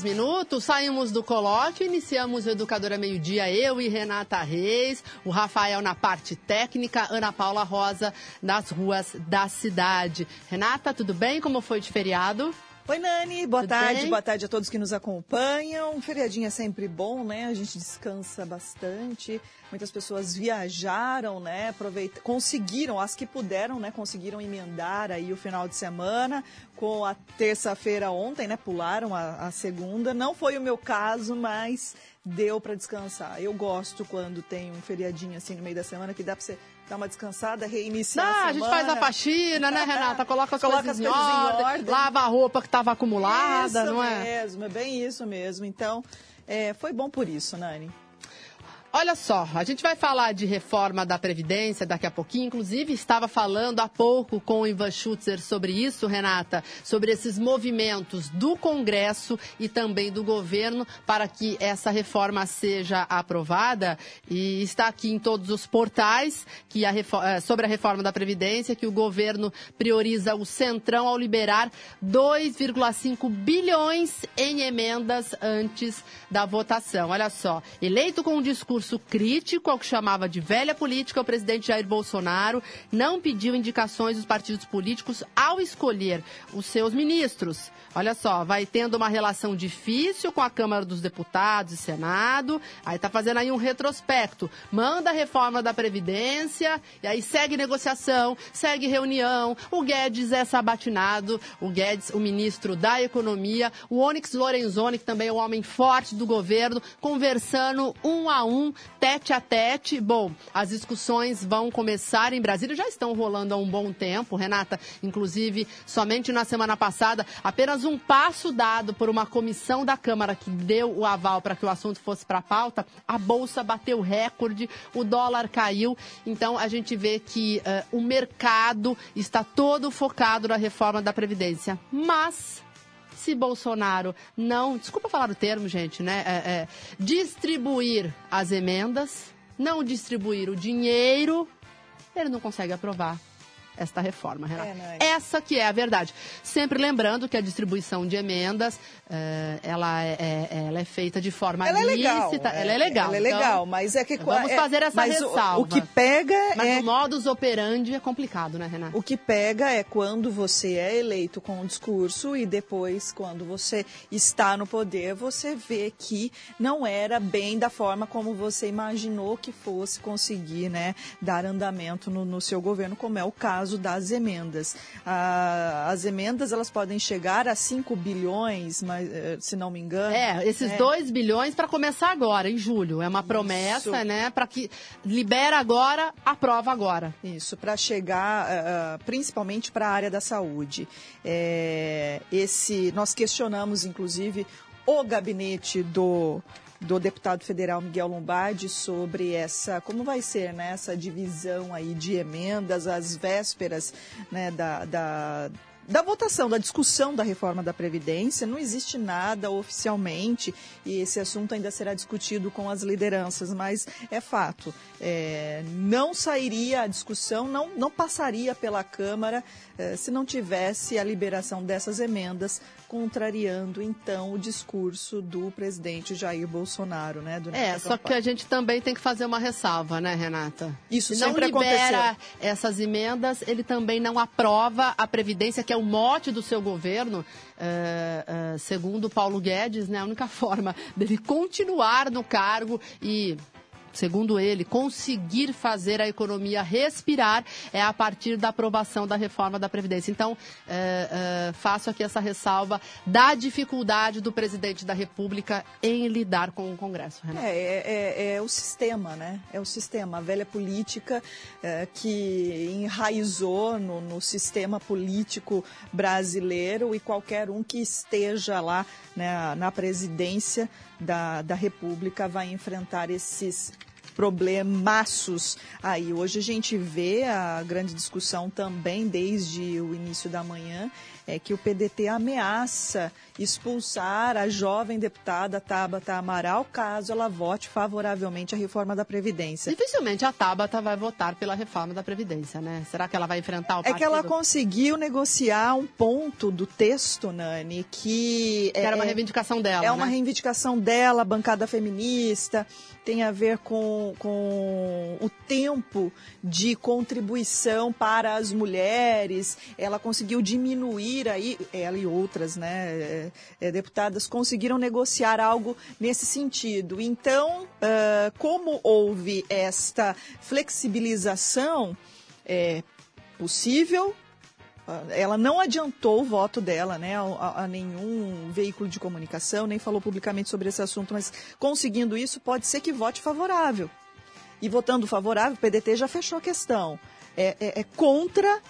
53 minutos, saímos do colóquio, iniciamos o Educadora Meio Dia, eu e Renata Reis, o Rafael na parte técnica, Ana Paula Rosa nas ruas da cidade. Renata, tudo bem? Como foi de feriado? Oi, Nani. Boa Tudo tarde. bem? Boa tarde a todos que nos acompanham. Um feriadinho é sempre bom, né? A gente descansa bastante. Muitas pessoas viajaram, né? Aproveita... Conseguiram, as que puderam, né? Conseguiram emendar aí o final de semana com a terça-feira ontem, né? Pularam a, a segunda. Não foi o meu caso, mas deu para descansar. Eu gosto quando tem um feriadinho assim no meio da semana que dá para você dar uma descansada, reiniciar Ah, a a gente semana. faz a faxina, né, Renata? Coloca as Coloca coisas, as em, coisas em ordem, ordem. lava a roupa que estava acumulada, isso não é? mesmo, é bem isso mesmo. Então, é, foi bom por isso, Nani. Olha só, a gente vai falar de reforma da Previdência daqui a pouquinho. Inclusive, estava falando há pouco com o Ivan Schutzer sobre isso, Renata, sobre esses movimentos do Congresso e também do governo para que essa reforma seja aprovada. E está aqui em todos os portais que a eh, sobre a reforma da Previdência que o governo prioriza o Centrão ao liberar 2,5 bilhões em emendas antes da votação. Olha só, eleito com um discurso crítico ao que chamava de velha política, o presidente Jair Bolsonaro não pediu indicações dos partidos políticos ao escolher os seus ministros. Olha só, vai tendo uma relação difícil com a Câmara dos Deputados e Senado, aí tá fazendo aí um retrospecto. Manda a reforma da Previdência, e aí segue negociação, segue reunião. O Guedes é sabatinado, o Guedes, o ministro da Economia, o Onyx Lorenzoni, que também é um homem forte do governo, conversando um a um, tete a tete. Bom, as discussões vão começar em Brasília, já estão rolando há um bom tempo, Renata. Inclusive, somente na semana passada, apenas um passo dado por uma comissão da Câmara que deu o aval para que o assunto fosse para a pauta, a Bolsa bateu recorde, o dólar caiu. Então, a gente vê que eh, o mercado está todo focado na reforma da Previdência. Mas se Bolsonaro não, desculpa falar o termo, gente, né? é, é, distribuir as emendas, não distribuir o dinheiro, ele não consegue aprovar esta reforma, Renata. É, Nani. Essa que é a verdade. Sempre lembrando que a distribuição de emendas, eh, ela, é, é- ela é feita de forma Ela é legal. lícita. Ela é legal. Ela é Então, legal, mas é que... Vamos é- fazer essa mas o- ressalva. O, que pega Mas é... o modus operandi é complicado, né, Renata? O que pega é quando você é eleito com um discurso e depois, quando você está no poder, você vê que não era bem da forma como você imaginou que fosse conseguir né, dar andamento no, no seu governo, como é o caso das emendas. Ah, as emendas elas podem chegar a 5 bilhões, mas, eh, se não me engano. É, esses 2 bilhões para começar agora, em julho. É uma promessa, Isso. né? Para que libera agora, aprova agora. Isso, para chegar ah, principalmente para a área da saúde. É, esse, nós questionamos, inclusive, o gabinete do, do deputado federal Miguel Lombardi sobre essa, como vai ser né, essa divisão aí de emendas às vésperas né, da, da da votação, da discussão da reforma da Previdência, não existe nada oficialmente e esse assunto ainda será discutido com as lideranças, mas é fato. é, não sairia a discussão, não, não passaria pela Câmara é, se não tivesse a liberação dessas emendas, contrariando então o discurso do presidente Jair Bolsonaro. Né, É, só que a gente também tem que fazer uma ressalva, né, Renata? Isso Se não sempre libera aconteceu. essas emendas, ele também não aprova a Previdência, que é o mote do seu governo. É, é, segundo Paulo Guedes, né, a única forma dele continuar no cargo e segundo ele, conseguir fazer a economia respirar é a partir da aprovação da reforma da Previdência. Então, é, é, faço aqui essa ressalva da dificuldade do presidente da República em lidar com o Congresso. É, é, é, é, o sistema, né? É o sistema, a velha política é, que enraizou no, no sistema político brasileiro e qualquer um que esteja lá né, na presidência da, da República vai enfrentar esses problemaços aí. Hoje a gente vê a grande discussão também desde o início da manhã é que o PDT ameaça expulsar a jovem deputada Tabata Amaral caso ela vote favoravelmente à reforma da Previdência. Dificilmente a Tabata vai votar pela reforma da Previdência, né? Será que ela vai enfrentar o partido? É que ela conseguiu negociar um ponto do texto, Nani, que... que era uma é reivindicação dela, É né? uma reivindicação dela, bancada feminista, tem a ver com, com o tempo de contribuição para as mulheres. Ela conseguiu diminuir aí, ela e outras né, é, é, deputadas conseguiram negociar algo nesse sentido. Então, uh, como houve esta flexibilização, é possível ela não adiantou o voto dela né, a, a, nenhum veículo de comunicação, nem falou publicamente sobre esse assunto, mas conseguindo isso, pode ser que vote favorável. E votando favorável, o PDT já fechou a questão. É, é, é contra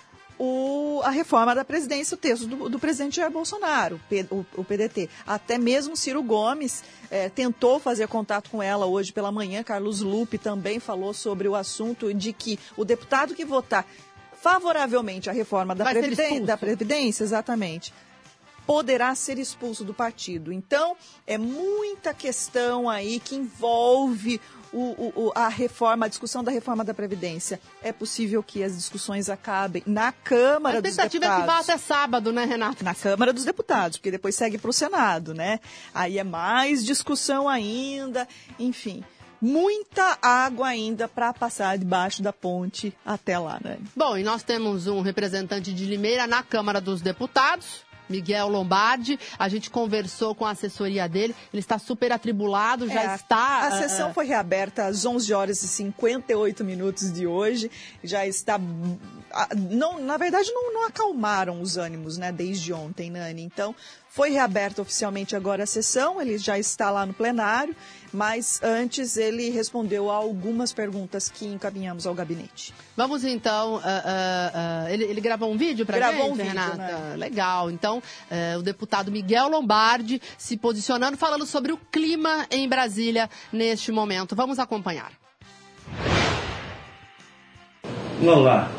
o, a reforma da presidência, o texto do, do presidente Jair Bolsonaro, o, o, PDT. Até mesmo Ciro Gomes é, tentou fazer contato com ela hoje pela manhã. Carlos Lupe também falou sobre o assunto de que o deputado que votar favoravelmente à reforma da, Previdência, da Previdência, exatamente, poderá ser expulso do partido. Então, é muita questão aí que envolve o, o, a reforma, a discussão da reforma da Previdência. É possível que as discussões acabem na Câmara dos Deputados. A tentativa é que vá até sábado, né, Renato? Na Câmara dos Deputados, porque depois segue para o Senado, né? Aí é mais discussão ainda, enfim muita água ainda para passar debaixo da ponte até lá, né? Bom, e nós temos um representante de Limeira na Câmara dos Deputados. Miguel Lombardi, a gente conversou com a assessoria dele, ele está super atribulado, já é, está... A sessão uh, foi reaberta às 11 horas e 58 minutos de hoje, já está... Não, na verdade, não, não acalmaram os ânimos, né, desde ontem, Nani. Então, foi reaberta oficialmente agora a sessão, ele já está lá no plenário, mas antes ele respondeu a algumas perguntas que encaminhamos ao gabinete. Vamos então, uh, uh, uh, ele, ele, gravou um vídeo para gente, um vídeo, Renata? Né? Legal. Então, o deputado Miguel Lombardi se posicionando, falando sobre o clima em Brasília neste momento. Vamos acompanhar. Olá,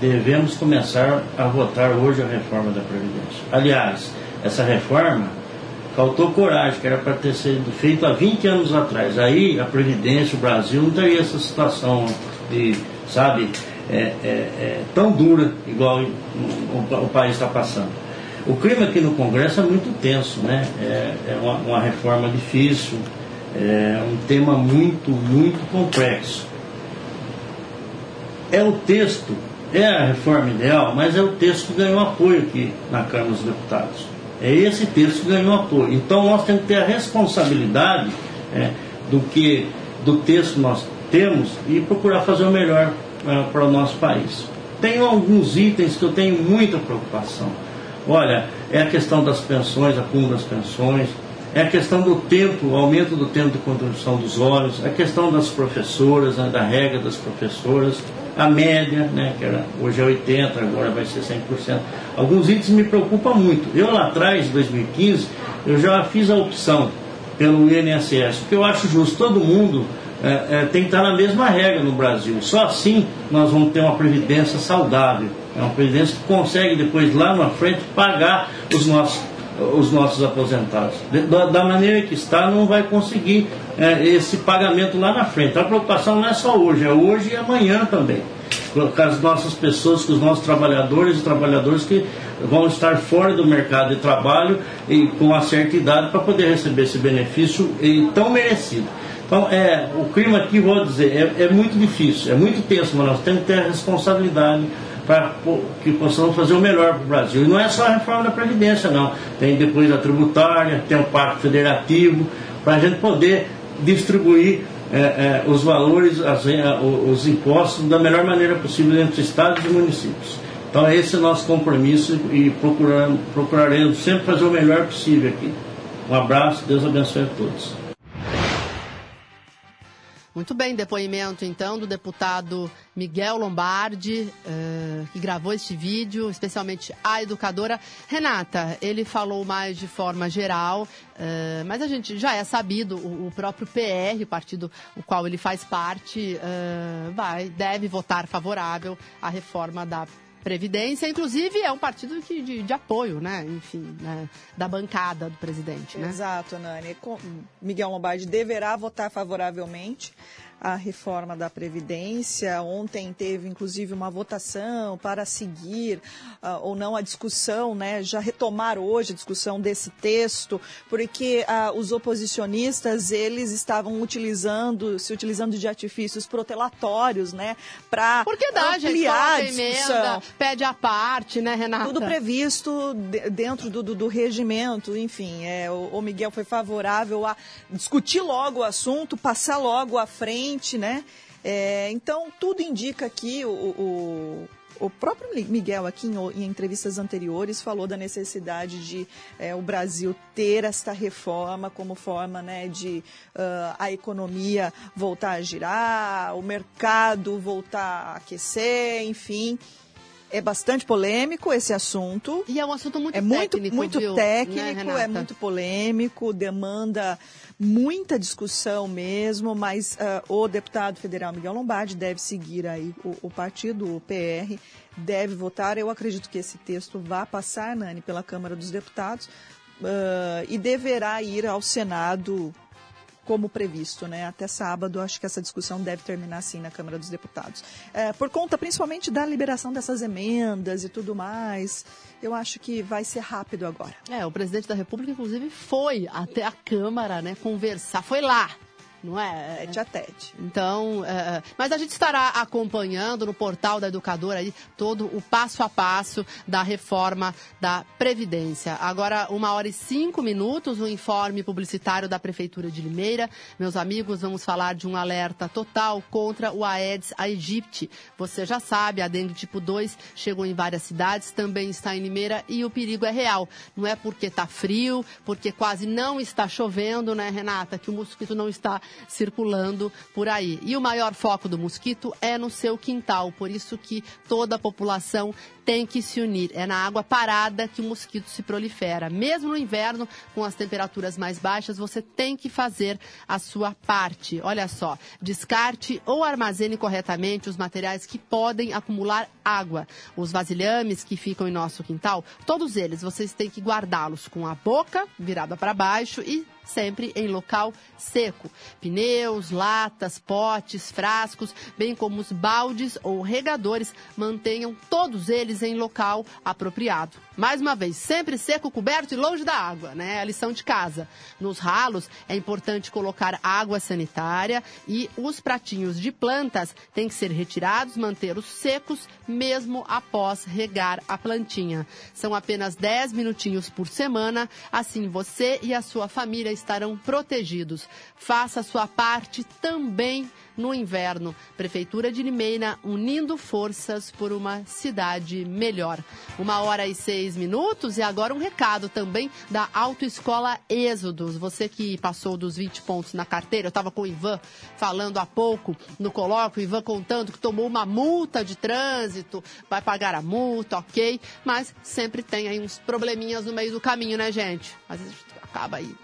devemos começar a votar hoje a reforma da Previdência. Aliás, essa reforma, faltou coragem, que era para ter sido feito há 20 anos atrás. Aí a Previdência, o Brasil, não teria essa situação de, sabe, é, é, é tão dura igual o, o, país está passando. O clima aqui no Congresso é muito tenso, né? É, é uma, uma, reforma difícil, é um tema muito, muito complexo. É o texto, é a reforma ideal, mas é o texto que ganhou apoio aqui na Câmara dos Deputados. É esse texto que ganhou apoio. Então nós temos que ter a responsabilidade é, do que do texto nós temos e procurar fazer o melhor é, para o nosso país. Tem alguns itens que eu tenho muita preocupação. Olha, é a questão das pensões, acúmulo das pensões, é a questão do tempo, o aumento do tempo de contribuição dos olhos, a questão das professoras, né, da regra das professoras, a média, né, que era, hoje é 80%, agora vai ser 100%. Alguns itens me preocupam muito. Eu lá atrás, em 2015, eu já fiz a opção pelo INSS, porque eu acho justo, todo mundo é, é, tem que estar na mesma regra no Brasil. Só assim nós vamos ter uma previdência saudável, é uma previdência que consegue depois lá na frente pagar os nossos os nossos aposentados. Da, da, maneira que está, não vai conseguir é, esse pagamento lá na frente. A preocupação não é só hoje, é hoje e amanhã também. Com as nossas pessoas, com os nossos trabalhadores e trabalhadoras que vão estar fora do mercado de trabalho e com uma certa idade para poder receber esse benefício tão merecido. Então, é, o clima aqui, vou dizer, é, é muito difícil, é muito tenso, mas nós temos que ter a responsabilidade para que possamos fazer o melhor para o Brasil. E não é só a reforma da Previdência, não. Tem depois a tributária, tem o Pacto Federativo, para a gente poder distribuir é, é, os valores, as, os impostos da melhor maneira possível entre estados e municípios. Então esse é o nosso compromisso e procuraremos sempre fazer o melhor possível aqui. Um abraço, Deus abençoe a todos. Muito bem, depoimento então do deputado Miguel Lombardi, uh, que gravou este vídeo, especialmente a educadora. Renata, ele falou mais de forma geral, uh, mas a gente já é sabido, o, o, próprio PR, o partido o qual ele faz parte, uh, vai, deve votar favorável à reforma da Previdência, inclusive é um partido de, de, de apoio, né? Enfim, né? da bancada do presidente, né? Exato, Nani. Miguel Lombardi deverá votar favoravelmente a reforma da Previdência. Ontem teve, inclusive, uma votação para seguir uh, ou não a discussão, né, já retomar hoje a discussão desse texto, porque uh, os oposicionistas, eles estavam utilizando, se utilizando de artifícios protelatórios, né, para ampliar gente, a discussão. Emenda, pede a parte, né, Renata? Tudo previsto dentro do, do, do, regimento, enfim, é, o, o Miguel foi favorável a discutir logo o assunto, passar logo à frente né? É, então, tudo indica que o, o, o próprio Miguel, aqui em, em, entrevistas anteriores, falou da necessidade de é, o Brasil ter esta reforma como forma né, de uh, a economia voltar a girar, o mercado voltar a aquecer, enfim. É bastante polêmico esse assunto. E é um assunto muito é técnico. Muito, muito viu, técnico, né, é muito polêmico, demanda muita discussão mesmo, mas uh, o deputado federal Miguel Lombardi deve seguir aí o, o, partido, o PR, deve votar. Eu acredito que esse texto vá passar, Nani, pela Câmara dos Deputados uh, e deverá ir ao Senado como previsto, né? Até sábado, acho que essa discussão deve terminar assim na Câmara dos Deputados. É, por conta principalmente da liberação dessas emendas e tudo mais, eu acho que vai ser rápido agora. É, o presidente da República, inclusive, foi até a Câmara, né, conversar, foi lá não é? Tete a tete. Então, é, mas a gente estará acompanhando no portal da Educadora aí todo o passo a passo da reforma da Previdência. Agora, uma hora e cinco minutos, o um informe publicitário da Prefeitura de Limeira. Meus amigos, vamos falar de um alerta total contra o Aedes aegypti. Você já sabe, a dengue tipo 2 chegou em várias cidades, também está em Limeira e o perigo é real. Não é porque está frio, porque quase não está chovendo, né, Renata, que o mosquito não está circulando por aí. E o maior foco do mosquito é no seu quintal, por isso que toda a população tem que se unir. É na água parada que o mosquito se prolifera. Mesmo no inverno, com as temperaturas mais baixas, você tem que fazer a sua parte. Olha só, descarte ou armazene corretamente os materiais que podem acumular água. Os vasilhames que ficam em nosso quintal, todos eles vocês têm que guardá-los com a boca virada para baixo e sempre em local seco. Pneus, latas, potes, frascos, bem como os baldes ou regadores, mantenham todos eles em local apropriado. Mais uma vez, sempre seco, coberto e longe da água, né? É a lição de casa. Nos ralos é importante colocar água sanitária e os pratinhos de plantas têm que ser retirados, mantê-los secos mesmo após regar a plantinha. São apenas 10 minutinhos por semana, assim você e a sua família estarão protegidos. Faça sua parte também no inverno. Prefeitura de Limeira unindo forças por uma cidade melhor. Uma hora e seis minutos e agora um recado também da Autoescola Êxodos. Você que passou dos 20 pontos na carteira, eu estava com o Ivan falando há pouco no colóquio, o Ivan contando que tomou uma multa de trânsito, vai pagar a multa, ok, mas sempre tem aí uns probleminhas no meio do caminho, né, gente? Às vezes acaba aí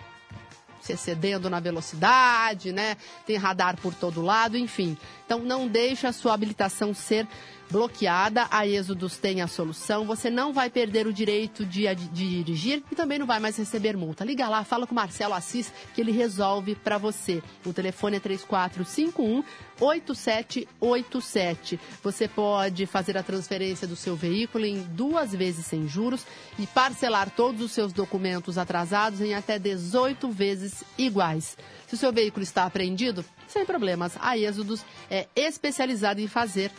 se excedendo na velocidade, né? Tem radar por todo lado, enfim. Então não deixe a sua habilitação ser bloqueada, a Êxodos tem a solução. Você não vai perder o direito de, de, dirigir e também não vai mais receber multa. Liga lá, fala com o Marcelo Assis que ele resolve para você. O telefone é 3451 8787. Você pode fazer a transferência do seu veículo em duas vezes sem juros e parcelar todos os seus documentos atrasados em até 18 vezes iguais. Se o seu veículo está apreendido, sem problemas. A Êxodos é especializada em fazer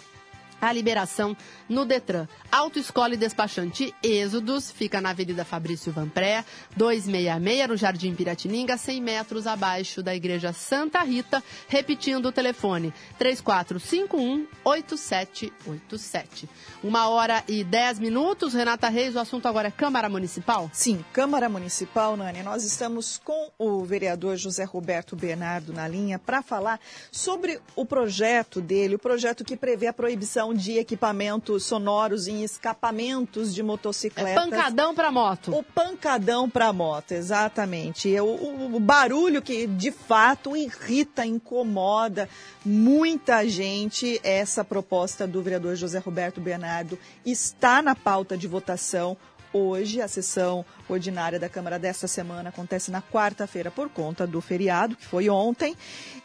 a liberação no Detran. Autoescola e despachante Êxodos fica na Avenida Fabrício Vanpré, 266, no Jardim Piratininga, 100 metros abaixo da Igreja Santa Rita. Repetindo o telefone, 3451-8787. Uma hora e dez minutos. Renata Reis, o assunto agora é Câmara Municipal? Sim, Câmara Municipal, Nani. Nós estamos com o vereador José Roberto Bernardo na linha para falar sobre o projeto dele, o projeto que prevê a proibição de equipamentos sonoros em escapamentos de motocicletas. É pancadão para moto. O pancadão para moto, exatamente. O, o, o barulho que de fato irrita, incomoda muita gente. Essa proposta do vereador José Roberto Bernardo está na pauta de votação hoje. A sessão ordinária da Câmara desta semana acontece na quarta-feira por conta do feriado, que foi ontem.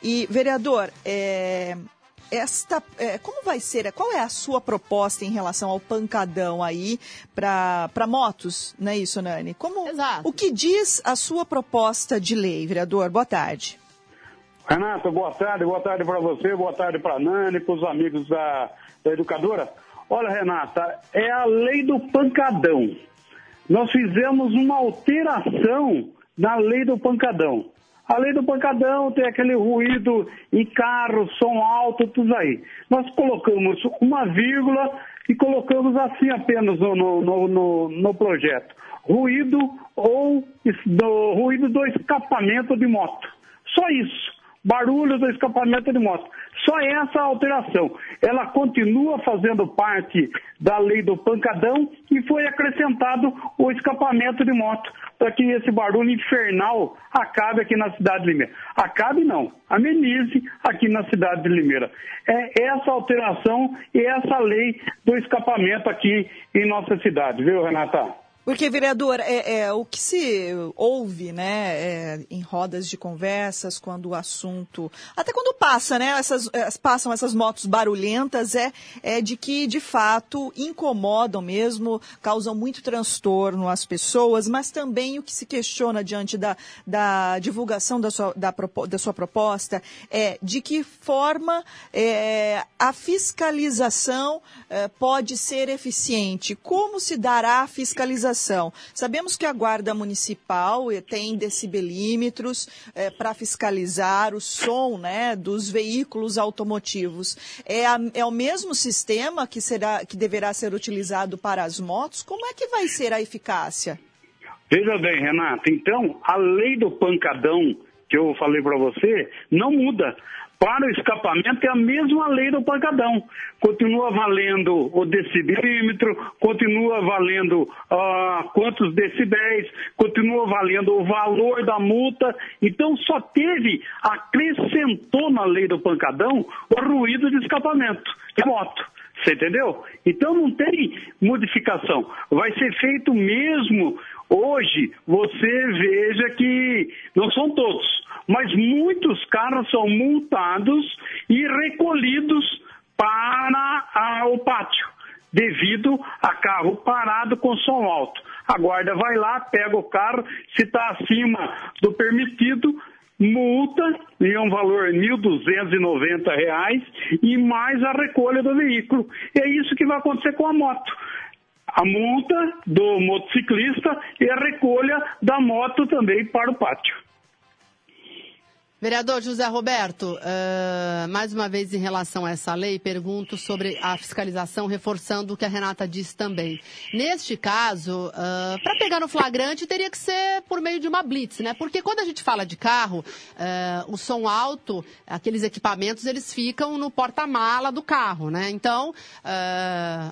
E, vereador, é, esta, é, como vai ser, qual é a sua proposta em relação ao pancadão aí para motos, não é isso, Nani? Como, Exato. O que diz a sua proposta de lei, vereador? Boa tarde. Renato, boa tarde, boa tarde para você, boa tarde para a Nani, para os amigos da, da educadora. Olha, Renata, é a lei do pancadão. Nós fizemos uma alteração na lei do pancadão. A lei do pancadão tem aquele ruído em carro, som alto, tudo aí. Nós colocamos uma vírgula e colocamos assim apenas no, no, no, no projeto. Ruído ou do, ruído do escapamento de moto. Só isso. Barulho do escapamento de moto. Só essa alteração. Ela continua fazendo parte da lei do pancadão e foi acrescentado o escapamento de moto para que esse barulho infernal acabe aqui na cidade de Limeira. Acabe não, amenize aqui na cidade de Limeira. É essa alteração e essa lei do escapamento aqui em nossa cidade, viu, Renata? Porque, vereador, é, é, o que se ouve né, é, em rodas de conversas, quando o assunto. Até quando passa, né? Essas, passam essas motos barulhentas, é, é de que, de fato, incomodam mesmo, causam muito transtorno às pessoas, mas também o que se questiona diante da, da divulgação da sua, da, da sua proposta é de que forma é, a fiscalização é, pode ser eficiente. Como se dará a fiscalização? Sabemos que a Guarda Municipal eh, tem decibelímetros é, para fiscalizar o som né, dos veículos automotivos. É, a, é o mesmo sistema que, será, que deverá ser utilizado para as motos? Como é que vai ser a eficácia? Veja bem, Renata, então a lei do pancadão que eu falei para você não muda para o escapamento é a mesma lei do pancadão. Continua valendo o decibelímetro, continua valendo uh, quantos decibéis, continua valendo o valor da multa. Então só teve, acrescentou na lei do pancadão o ruído de escapamento de moto. Você entendeu? Então não tem modificação. Vai ser feito mesmo. Hoje você veja que não são todos, mas muitos carros são multados e recolhidos para o pátio, devido a carro parado com som alto. A guarda vai lá, pega o carro, se está acima do permitido, multa em um valor R$ 1.290 e mais a recolha do veículo. E é isso que vai acontecer com a moto. A multa do motociclista e a recolha da moto também para o pátio. Vereador José Roberto, uh, mais uma vez em relação a essa lei, pergunto sobre a fiscalização, reforçando o que a Renata disse também. Neste caso, uh, para pegar no flagrante, teria que ser por meio de uma blitz, né? Porque quando a gente fala de carro, uh, o som alto, aqueles equipamentos, eles ficam no porta-mala do carro, né? Então,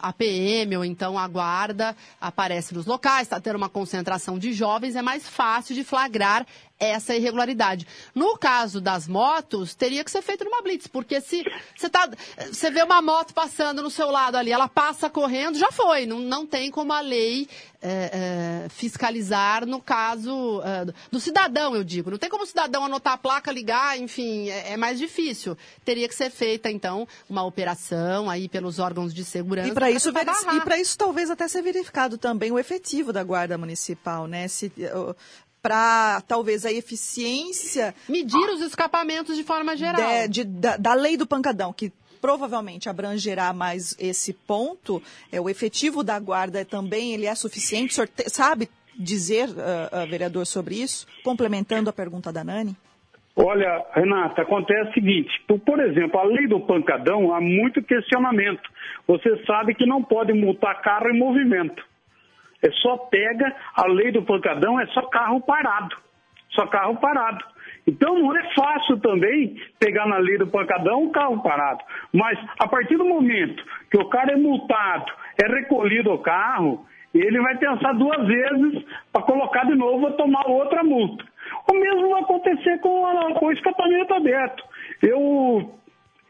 a PM ou então a guarda aparece nos locais, está tendo uma concentração de jovens, é mais fácil de flagrar essa irregularidade. No caso das motos, teria que ser feito numa blitz, porque se você tá, você vê uma moto passando no seu lado ali, ela passa correndo, já foi. Não, não tem como a lei é, é, fiscalizar no caso é, do cidadão, eu digo. Não tem como o cidadão anotar a placa, ligar, enfim, é, é mais difícil. Teria que ser feita, então, uma operação aí pelos órgãos de segurança. E para isso, isso talvez até ser verificado também o efetivo da guarda municipal, né? Se, para talvez a eficiência. Medir os escapamentos de forma geral. De, de, da, da lei do pancadão, que provavelmente abrangerá mais esse ponto. É, o efetivo da guarda também ele é suficiente? O senhor te, sabe dizer, uh, uh, vereador, sobre isso? Complementando a pergunta da Nani. Olha, Renata, acontece o seguinte: por exemplo, a lei do pancadão há muito questionamento. Você sabe que não pode multar carro em movimento. É só pega a lei do pancadão, é só carro parado. Só carro parado. Então não é fácil também pegar na lei do pancadão um carro parado. Mas a partir do momento que o cara é multado, é recolhido o carro, ele vai pensar duas vezes para colocar de novo a tomar outra multa. O mesmo vai acontecer com, com o escapamento aberto. Eu,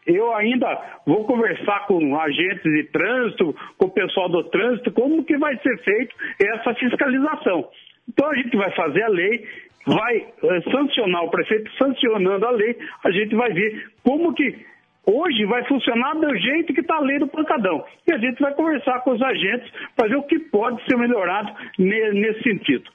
eu ainda vou conversar com agentes de trânsito, com o pessoal do trânsito, como que vai ser feito essa fiscalização. Então a gente vai fazer a lei, vai é, sancionar o prefeito sancionando a lei, a gente vai ver como que hoje vai funcionar do jeito que está a lei do pancadão. E a gente vai conversar com os agentes para ver o que pode ser melhorado nesse sentido.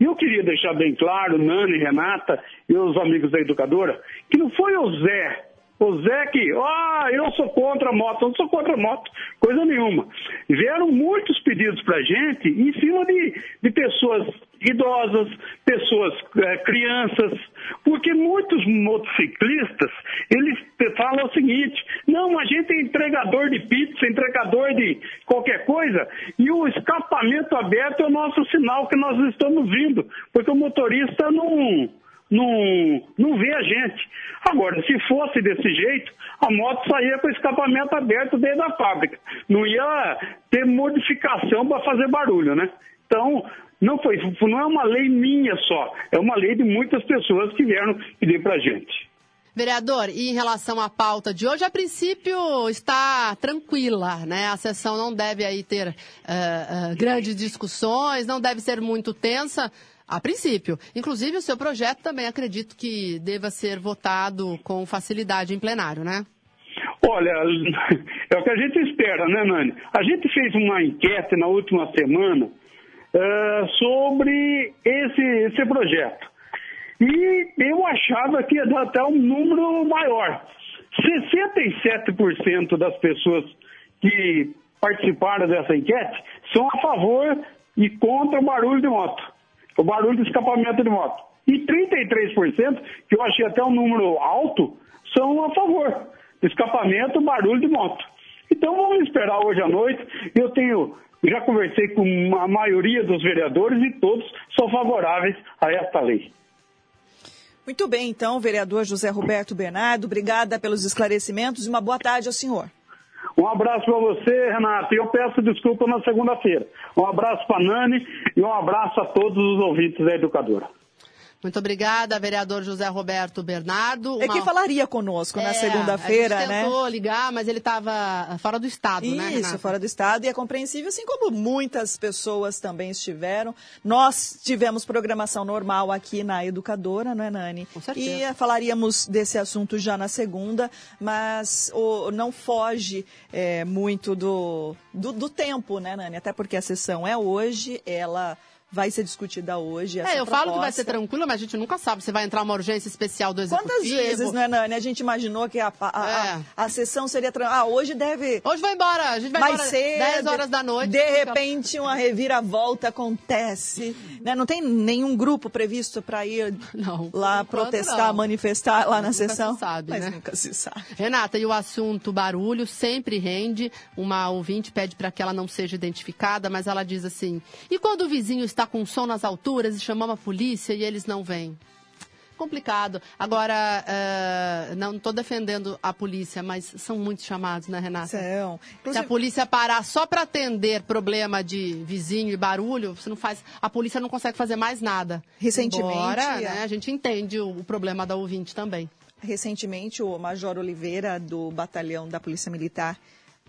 E eu queria deixar bem claro, Nani, Renata e os amigos da educadora, que não foi o Zé o que, ah, eu sou contra a moto, eu não sou contra a moto, coisa nenhuma. Vieram muitos pedidos para a gente em cima de, de pessoas idosas, pessoas, é, crianças, porque muitos motociclistas, eles falam o seguinte, não, a gente é entregador de pizza, entregador de qualquer coisa, e o escapamento aberto é o nosso sinal que nós estamos vindo, porque o motorista não não, não vê a gente. Agora, se fosse desse jeito, a moto saía com o escapamento aberto dentro da fábrica. Não ia ter modificação para fazer barulho, né? Então, não foi, não é uma lei minha só, é uma lei de muitas pessoas que vieram pedir para a gente. Vereador, e em relação à pauta de hoje, a princípio está tranquila, né? A sessão não deve aí ter uh, uh, grandes discussões, não deve ser muito tensa. A princípio. Inclusive, o seu projeto também acredito que deva ser votado com facilidade em plenário, né? Olha, é o que a gente espera, né, Nani? A gente fez uma enquete na última semana uh, sobre esse, esse projeto. E eu achava que ia dar até um número maior. 67% das pessoas que participaram dessa enquete são a favor e contra o barulho de moto o barulho do escapamento de moto. E 33%, que eu achei até um número alto, são a favor escapamento, barulho de moto. Então vamos esperar hoje à noite. Eu tenho, já conversei com a maioria dos vereadores e todos são favoráveis a esta lei. Muito bem, então, vereador José Roberto Bernardo, obrigada pelos esclarecimentos e uma boa tarde ao senhor. Um abraço para você, Renato, e eu peço desculpa na segunda-feira. Um abraço para Nani e um abraço a todos os ouvintes da Educadora. Muito obrigada, vereador José Roberto Bernardo. Uma... É que falaria conosco é, na segunda-feira, né? tentou ligar, mas ele estava fora do estado, Isso, né, Isso, fora do estado. E é compreensível, assim como muitas pessoas também estiveram. Nós tivemos programação normal aqui na Educadora, não é, Nani? Com certeza. E falaríamos desse assunto já na segunda, mas o, não foge é, muito do, do, do tempo, né, Nani? Até porque a sessão é hoje, ela vai ser discutida hoje. é, eu proposta. falo que vai ser tranquilo, mas a gente nunca sabe se vai entrar uma urgência especial do executivo. Quantas vezes, né, Nani? A gente imaginou que a, a, é. a, a sessão seria. Ah, hoje deve. Hoje vai embora. A gente vai mais embora cedo, 10 horas da noite. De repente, uma reviravolta acontece. Né? Não tem nenhum grupo previsto para ir não, lá protestar, não. manifestar lá na nunca sessão. Se sabe, mas né? nunca se sabe. Renata, e o assunto barulho sempre rende. Uma ouvinte pede para que ela não seja identificada, mas ela diz assim: e quando o vizinho está com som nas alturas? e chamamos a polícia e eles não vêm. Complicado. Agora, uh, não estou defendendo a polícia, mas são muitos chamados, né, Renata? São. Inclusive... Se a polícia parar só para atender problema de vizinho e barulho, você não faz, a polícia não consegue fazer mais nada. Recentemente, Embora, né, a gente entende o, o problema da ouvinte também. Recentemente, o Major Oliveira, do batalhão da Polícia Militar,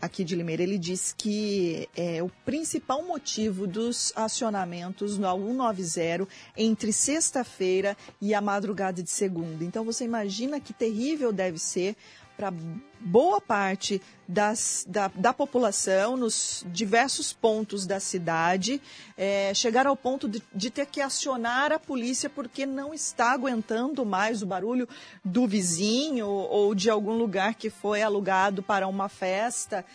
aqui de Limeira, ele diz que é, o principal motivo dos acionamentos no 190 entre sexta-feira e a madrugada de segunda. Então você imagina que terrível deve ser para boa parte das, da, da, população nos diversos pontos da cidade, é, chegar ao ponto de, de, ter que acionar a polícia porque não está aguentando mais o barulho do vizinho ou de algum lugar que foi alugado para uma festa.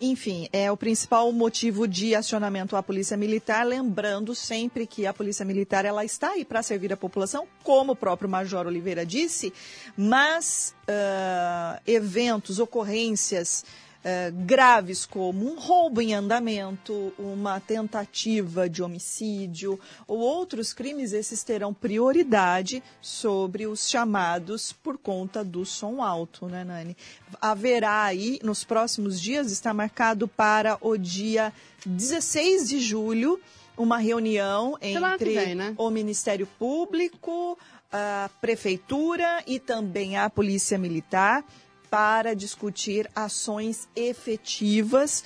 Enfim, é o principal motivo de acionamento à Polícia Militar, lembrando sempre que a Polícia Militar ela está aí para servir a população, como o próprio Major Oliveira disse, mas uh, eventos, ocorrências eh, graves como um roubo em andamento, uma tentativa de homicídio ou outros crimes, esses terão prioridade sobre os chamados por conta do som alto, né, Nani? Haverá aí, nos próximos dias, está marcado para o dia 16 de julho, uma reunião entre vem, né? o Ministério Público, a Prefeitura e também a Polícia Militar para discutir ações efetivas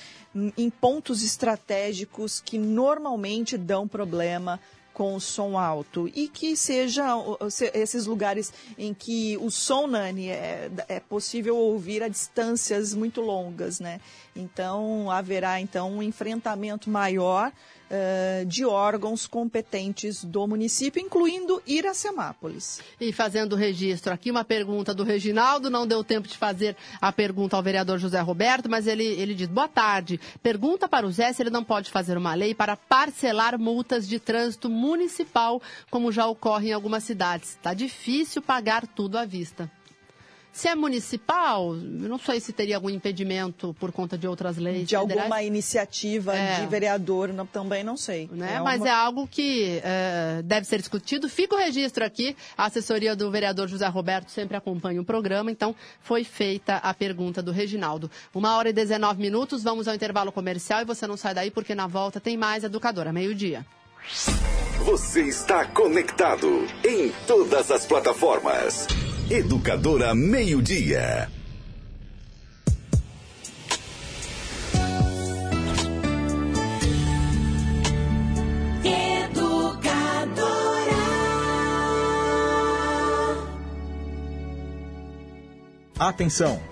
em pontos estratégicos que normalmente dão problema com o som alto e que sejam esses lugares em que o som, Nani, é, é possível ouvir a distâncias muito longas, né? Então, haverá então um enfrentamento maior uh, de órgãos competentes do município, incluindo Iracemápolis. E fazendo o registro aqui, uma pergunta do Reginaldo, não deu tempo de fazer a pergunta ao vereador José Roberto, mas ele, ele diz, boa tarde, pergunta para o Zé se ele não pode fazer uma lei para parcelar multas de trânsito municipal, como já ocorre em algumas cidades. Está difícil pagar tudo à vista. Se é municipal, não sei se teria algum impedimento por conta de outras leis. De federais. alguma iniciativa é. de vereador, não, também não sei. Né? É Mas uma... é algo que é, deve ser discutido. Fica o registro aqui. A assessoria do vereador José Roberto sempre acompanha o programa, então foi feita a pergunta do Reginaldo. Uma hora e 19 minutos, vamos ao intervalo comercial e você não sai daí porque na volta tem mais Educadora, meio-dia. Você está conectado em todas as plataformas. Educadora Meio Dia. Atenção!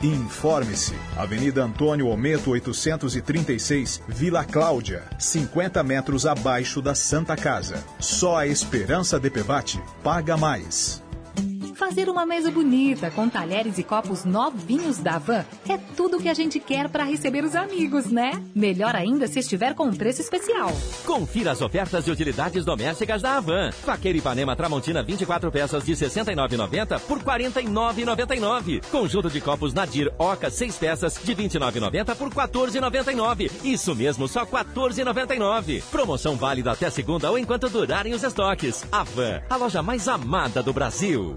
e informe-se. Avenida Antônio Ometo 836, Vila Cláudia, 50 metros abaixo da Santa Casa. Só a Esperança DPVAT paga mais. Fazer uma mesa bonita com talheres e copos novinhos da Van é tudo que a gente quer para receber os amigos, né? Melhor ainda se estiver com um preço especial. Confira as ofertas de utilidades domésticas da Avan. Faqueira Ipanema Tramontina 24 peças de R$ 69,90 por R$ 49,99. Conjunto de copos Nadir Oca 6 peças de R$ 29,90 por R$ 14,99. Isso mesmo, só R$ 14,99. Promoção válida até segunda ou enquanto durarem os estoques. Avan, a loja mais amada do Brasil.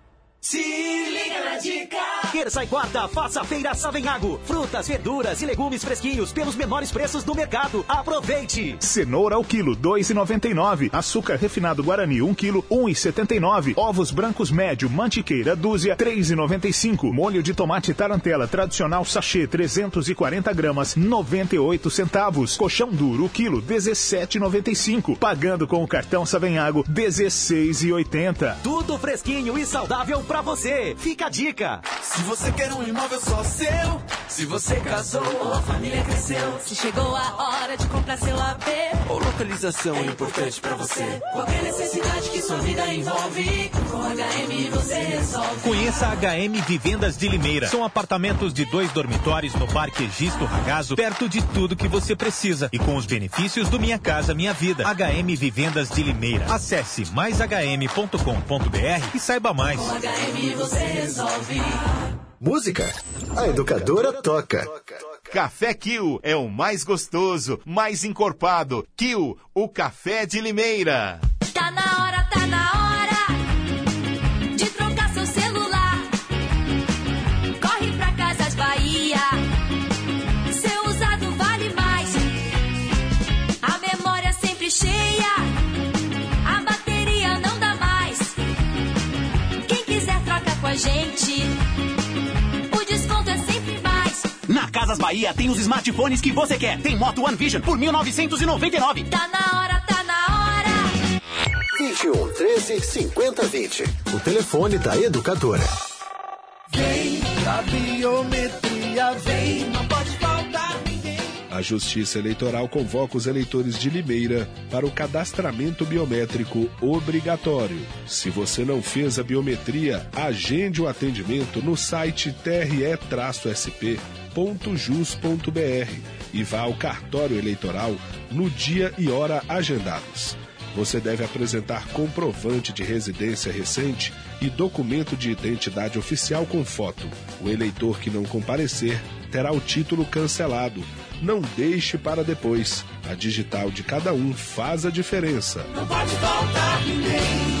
Se liga na dica! Terça e quarta, faça feira Savenhago. Frutas, verduras e legumes fresquinhos pelos menores preços do mercado. Aproveite! Cenoura ao quilo, 2,99. Açúcar refinado Guarani, 1 quilo, 1,79. Ovos brancos médio, mantiqueira, dúzia, 3,95. Molho de tomate tarantela tradicional sachê, 340 gramas, 98 centavos. Colchão duro, quilo, 17,95. Pagando com o cartão Savenhago, 16,80. Tudo fresquinho e saudável para você. Fica a dica. Se você quer um imóvel só seu, Se você casou ou a família cresceu, se chegou a hora de comprar seu AP, ou localização é importante para você. Qualquer necessidade que sua vida envolve, com HM você resolve. Conheça a HM Vivendas de Limeira. São apartamentos de dois dormitórios no Parque Egisto Ragazo, perto de tudo que você precisa e com os benefícios do Minha Casa Minha Vida. HM Vivendas de Limeira. Acesse maishm.com.br e saiba mais. HM você resolve. Música? A educadora toca. Café Kill é o mais gostoso, mais encorpado. Kill, o café de Limeira. Tá na hora, Casas Bahia tem os smartphones que você quer. Tem Moto One Vision por 1999. Tá na hora, tá na hora. 21 13 50 20. O telefone da educadora. Vem, a biometria vem, não pode faltar ninguém. A Justiça Eleitoral convoca os eleitores de Limeira para o cadastramento biométrico obrigatório. Se você não fez a biometria, agende o atendimento no site tre-sp.jus.br e vá ao cartório eleitoral no dia e hora agendados. Você deve apresentar comprovante de residência recente e documento de identidade oficial com foto. O eleitor que não comparecer terá o título cancelado. Não deixe para depois. A digital de cada um faz a diferença. Não pode faltar ninguém.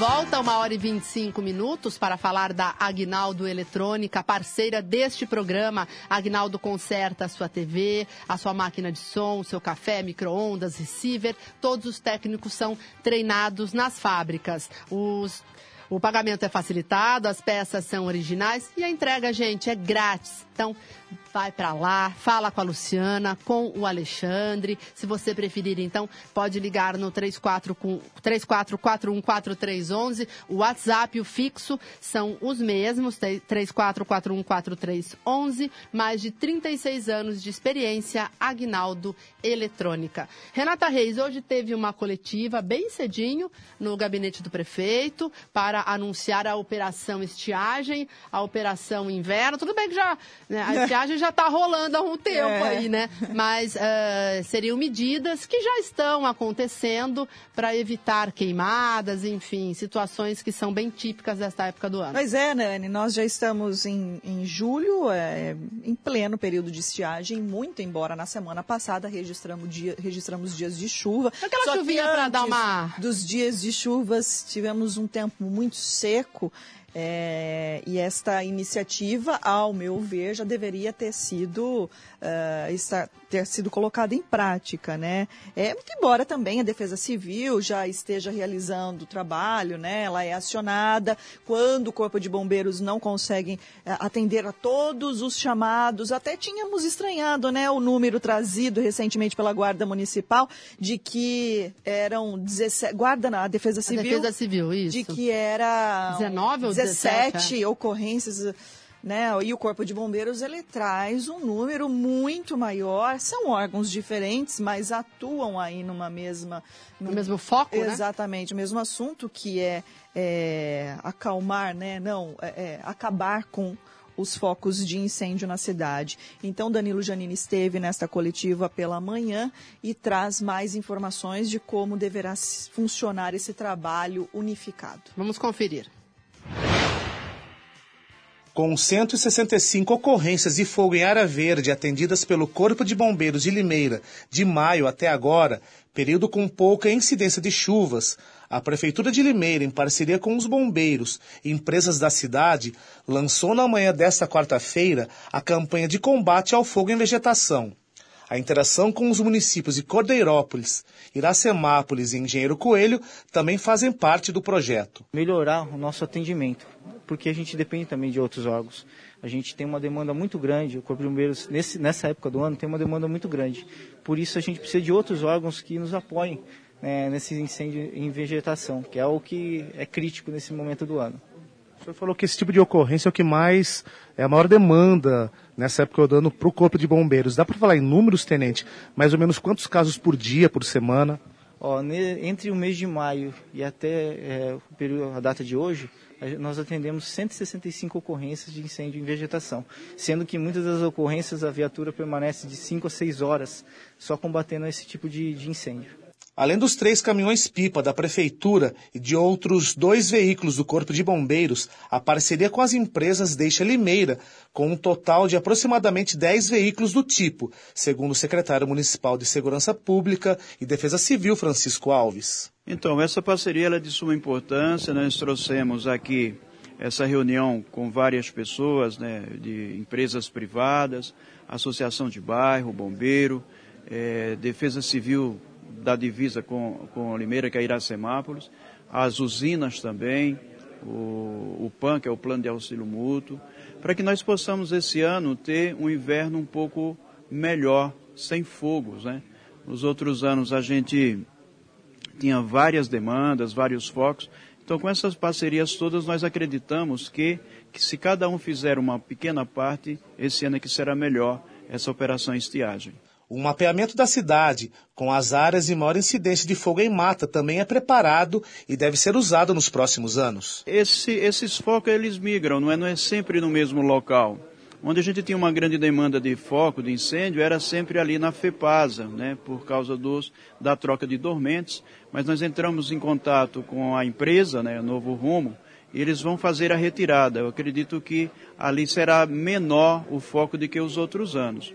volta, uma hora e 25 minutos, para falar da Agnaldo Eletrônica, parceira deste programa. Agnaldo conserta a sua TV, a sua máquina de som, seu café, micro-ondas, receiver. Todos os técnicos são treinados nas fábricas. Os o pagamento é facilitado, as peças são originais e a entrega, gente, é grátis. Então, vai para lá, fala com a Luciana, com o Alexandre. Se você preferir, então, pode ligar no 34 com- 34414311. O WhatsApp e o fixo são os mesmos, te- 34414311. Mais de 36 anos de experiência, Agnaldo Eletrônica. Renata Reis, hoje teve uma coletiva bem cedinho no gabinete do prefeito para anunciar a operação estiagem, a operação inverno. Tudo bem que já né, a já está rolando há um tempo É. aí, né? Mas eh, seriam medidas que já estão acontecendo para evitar queimadas, enfim, situações que são bem típicas desta época do ano. Pois é, Nani, nós já estamos em, em julho, é, em pleno período de estiagem, muito embora na semana passada registramos, dia, registramos dias de chuva. Aquela Só chuvinha pra dar uma- Dos dias de chuvas, tivemos um tempo muito seco. É, e esta iniciativa, ao meu ver, já deveria ter sido, ah, estar- ter sido colocada em prática, né? É, muito embora também a Defesa Civil já esteja realizando o trabalho, né? Ela é acionada quando o Corpo de Bombeiros não consegue eh, atender a todos os chamados. Até tínhamos estranhado, né, o número trazido recentemente pela Guarda Municipal de que eram 17, Guarda na Defesa Civil. Defesa Civil, isso. De que era 19 ou 17 17, ocorrências né? E o Corpo de Bombeiros ele traz um número muito maior. São órgãos diferentes, mas atuam aí numa mesma No mesmo foco, né? Exatamente, o mesmo assunto que é, é, acalmar, né? Não, é, é, acabar com os focos de incêndio na cidade. Então, Danilo Janine esteve nesta coletiva pela manhã e traz mais informações de como deverá funcionar esse trabalho unificado. Vamos conferir. Com 165 ocorrências de fogo em área verde atendidas pelo Corpo de Bombeiros de Limeira de maio até agora, período com pouca incidência de chuvas, a Prefeitura de Limeira, em parceria com os bombeiros e empresas da cidade, lançou na manhã desta quarta-feira a campanha de combate ao fogo em vegetação. A interação com os municípios de Cordeirópolis, Iracemápolis e Engenheiro Coelho também fazem parte do projeto. melhorar o nosso atendimento, porque a gente depende também de outros órgãos. A gente tem uma demanda muito grande, o Corpo de Bombeiros, nesse, nessa época do ano, tem uma demanda muito grande. Por isso, a gente precisa de outros órgãos que nos apoiem né, nesse incêndio em vegetação, que é o que é crítico nesse momento do ano. O senhor falou que esse tipo de ocorrência é o que mais é a maior demanda nessa época do ano para o Corpo de Bombeiros. Dá para falar em números, tenente? Mais ou menos quantos casos por dia, por semana? Ó, entre o mês de maio e até é, o período, a data de hoje, nós atendemos 165 ocorrências de incêndio em vegetação, sendo que muitas das ocorrências a viatura permanece de 5 a 6 horas só combatendo esse tipo de, de incêndio. Além dos três caminhões-pipa da Prefeitura e de outros dois veículos do Corpo de Bombeiros, a parceria com as empresas deixa Limeira com um total de aproximadamente 10 veículos do tipo, segundo o secretário municipal de Segurança Pública e Defesa Civil, Francisco Alves. Então, essa parceria é de suma importância. Nós trouxemos aqui essa reunião com várias pessoas, né, de empresas privadas, associação de bairro, bombeiro, eh, defesa civil da divisa com, com Limeira, que é Iracemápolis, as usinas também, o, o PAN, que é o Plano de Auxílio Mútuo, para que nós possamos esse ano ter um inverno um pouco melhor, sem fogos. Né? Nos outros anos a gente tinha várias demandas, vários focos. Então, com essas parcerias todas, nós acreditamos que, que se cada um fizer uma pequena parte, esse ano é que será melhor essa operação estiagem. O mapeamento da cidade, com as áreas de maior incidência de fogo em mata, também é preparado e deve ser usado nos próximos anos. Esse, esses focos, eles migram, não é, não é sempre no mesmo local. Onde a gente tinha uma grande demanda de foco, de incêndio, era sempre ali na FEPASA, né, por causa dos, da troca de dormentes. Mas nós entramos em contato com a empresa, né, Novo Rumo, e eles vão fazer a retirada. Eu acredito que ali será menor o foco do que os outros anos.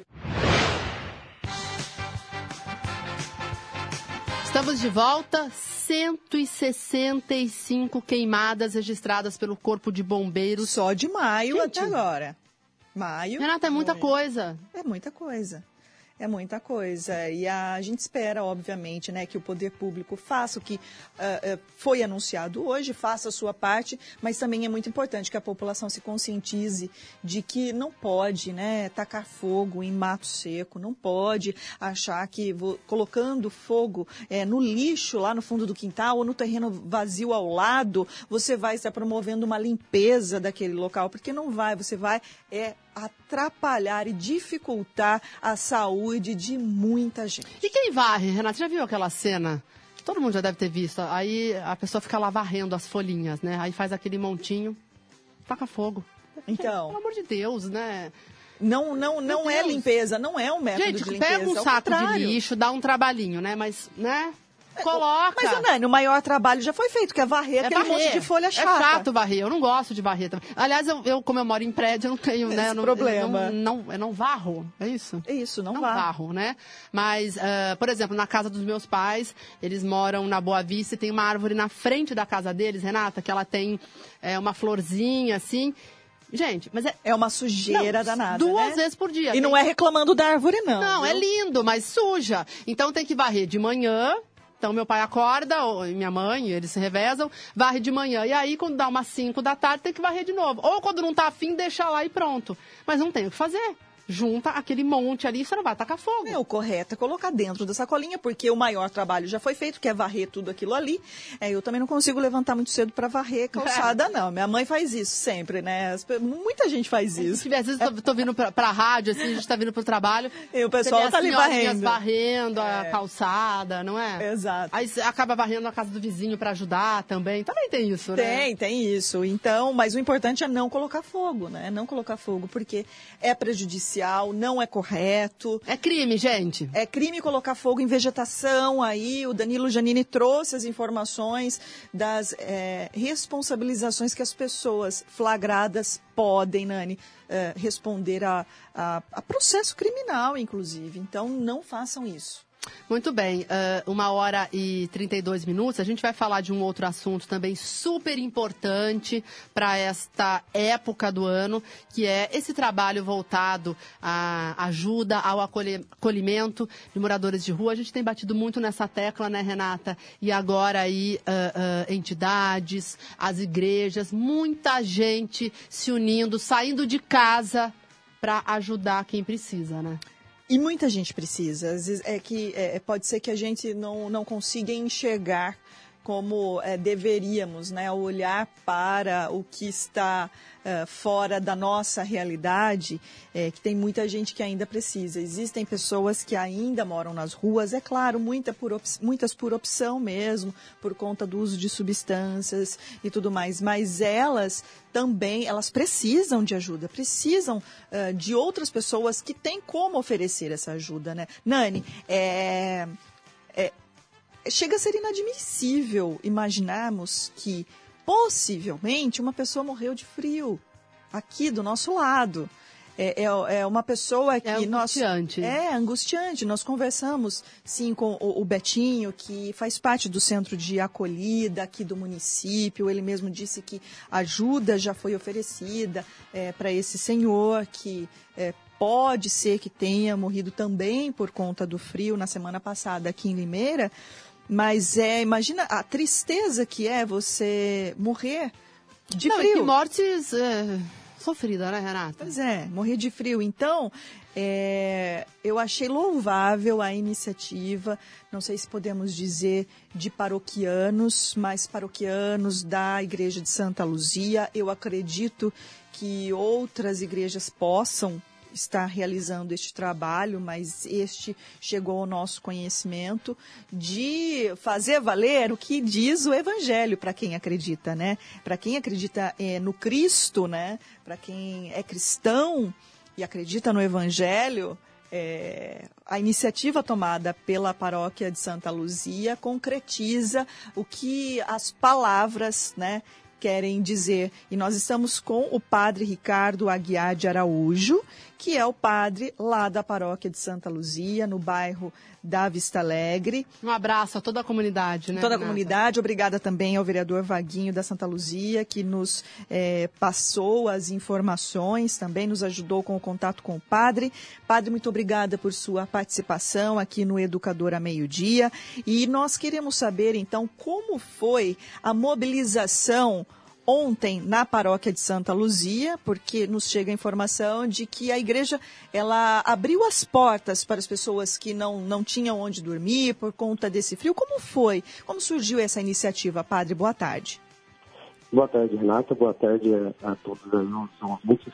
Estamos de volta. 165 queimadas registradas pelo Corpo de Bombeiros. Só de maio até agora. Maio. Renata, é muita coisa. É muita coisa. É muita coisa. E a gente espera, obviamente, né, que o poder público faça o que ah, ah, foi anunciado hoje, faça a sua parte, mas também é muito importante que a população se conscientize de que não pode né, tacar fogo em mato seco, não pode achar que vo- colocando fogo eh, no lixo lá no fundo do quintal ou no terreno vazio ao lado, você vai estar promovendo uma limpeza daquele local, porque não vai, você vai é, atrapalhar e dificultar a saúde de muita gente. E quem varre, Renata? Já viu aquela cena? Todo mundo já deve ter visto. Aí a pessoa fica lá varrendo as folhinhas, né? Aí faz aquele montinho, taca fogo. Então. Pelo amor de Deus, né? Não, não, não é limpeza, não é um método Gente, de limpeza. pega um saco de lixo, dá um trabalhinho, né? Mas, né? Coloca. Mas, Nani, o maior trabalho já foi feito, que é varrer aquele monte de folha chata. É chato varrer, eu não gosto de varrer também. Aliás, eu, eu, como eu moro em prédio, eu não tenho, né? Esse eu não, problema. Eu não, não, eu não varro, é isso? É isso, não, não varro. varro, né? Mas, ah, por exemplo, na casa dos meus pais, eles moram na Boa Vista e tem uma árvore na frente da casa deles, Renata, que ela tem é, uma florzinha assim. Gente, mas é. É uma sujeira Não, danada. Duas né? vezes por dia. E Tem- não é reclamando da árvore, não. Não, é viu? lindo, mas suja. Então tem que varrer de manhã. Então meu pai acorda, minha mãe, eles se revezam, varre de manhã. E aí, quando dá umas 5 da tarde, tem que varrer de novo. Ou quando não tá afim, deixa lá e pronto. Mas não tem o que fazer. Junta aquele monte ali, você não vai tacar fogo. É, o correto é colocar dentro da sacolinha, porque o maior trabalho já foi feito, que é varrer tudo aquilo ali. É, eu também não consigo levantar muito cedo para varrer calçada, não. Minha mãe faz isso sempre, né? Muita gente faz isso. Se às vezes eu tô, tô vindo pra, pra rádio, assim, a gente tá vindo pro trabalho. E o pessoal tá as ali varrendo. varrendo a calçada, não é? Exato. Aí você acaba varrendo a casa do vizinho pra ajudar também. Também tem isso, né? Tem, tem isso. Então, mas o importante é não colocar fogo, né? Não colocar fogo, porque é prejudicial, não é correto. É crime, gente. É crime colocar fogo em vegetação. Aí o Danilo Janine trouxe as informações das é, responsabilizações que as pessoas flagradas podem, Nani, é, responder a, a, a processo criminal, inclusive. Então, não façam isso. Muito bem, ah, uma hora e 32 minutos. A gente vai falar de um outro assunto também super importante para esta época do ano, que é esse trabalho voltado à ajuda ao acolhimento de moradores de rua. A gente tem batido muito nessa tecla, né, Renata? E agora aí ah, ah, entidades, as igrejas, muita gente se unindo, saindo de casa para ajudar quem precisa, né? E muita gente precisa. Às vezes é que é, pode ser que a gente não, não consiga enxergar como é, deveríamos, né? Olhar para o que está é, fora da nossa realidade, é, que tem muita gente que ainda precisa. Existem pessoas que ainda moram nas ruas, é claro, muita por muitas por opção mesmo, por conta do uso de substâncias e tudo mais, mas elas também, elas precisam de ajuda, precisam de outras pessoas que têm como oferecer essa ajuda, né? Nani, é, é, chega a ser inadmissível imaginarmos que possivelmente uma pessoa morreu de frio aqui do nosso lado. É, é, é uma pessoa que angustiante. nós é angustiante. Nós conversamos sim com o, o Betinho, que faz parte do centro de acolhida aqui do município. Ele mesmo disse que ajuda já foi oferecida para esse senhor que é, pode ser que tenha morrido também por conta do frio na semana passada aqui em Limeira. Mas é, imagina a tristeza que é você morrer de Não, e frio. que mortes é, sofrida, né, Renata? Pois é, morrer de frio. Então, é, eu achei louvável a iniciativa, não sei se podemos dizer de paroquianos, mas paroquianos da Igreja de Santa Luzia. Eu acredito que outras igrejas possam estar realizando este trabalho, mas este chegou ao nosso conhecimento de fazer valer o que diz o Evangelho para quem acredita, né? Para quem acredita eh, no Cristo, né? Para quem é cristão e acredita no Evangelho, é, a iniciativa tomada pela paróquia de Santa Luzia concretiza o que as palavras, né? querem dizer. E nós estamos com o padre Ricardo Aguiar de Araújo, que é o padre lá da paróquia de Santa Luzia, no bairro da Vista Alegre. Um abraço a toda a comunidade, né? Toda a Renata? comunidade, obrigada também ao vereador Vaguinho da Santa Luzia, que nos eh, passou as informações, também nos ajudou com o contato com o padre. Padre, muito obrigada por sua participação aqui no Educador a Meio-Dia. E nós queremos saber, então, como foi a mobilização ontem na paróquia de Santa Luzia, porque nos chega a informação de que a igreja ela abriu as portas para as pessoas que não, não tinham onde dormir por conta desse frio. Como foi? Como surgiu essa iniciativa, padre? Boa tarde. Boa tarde, Renata. Boa tarde a, a todos os ouvintes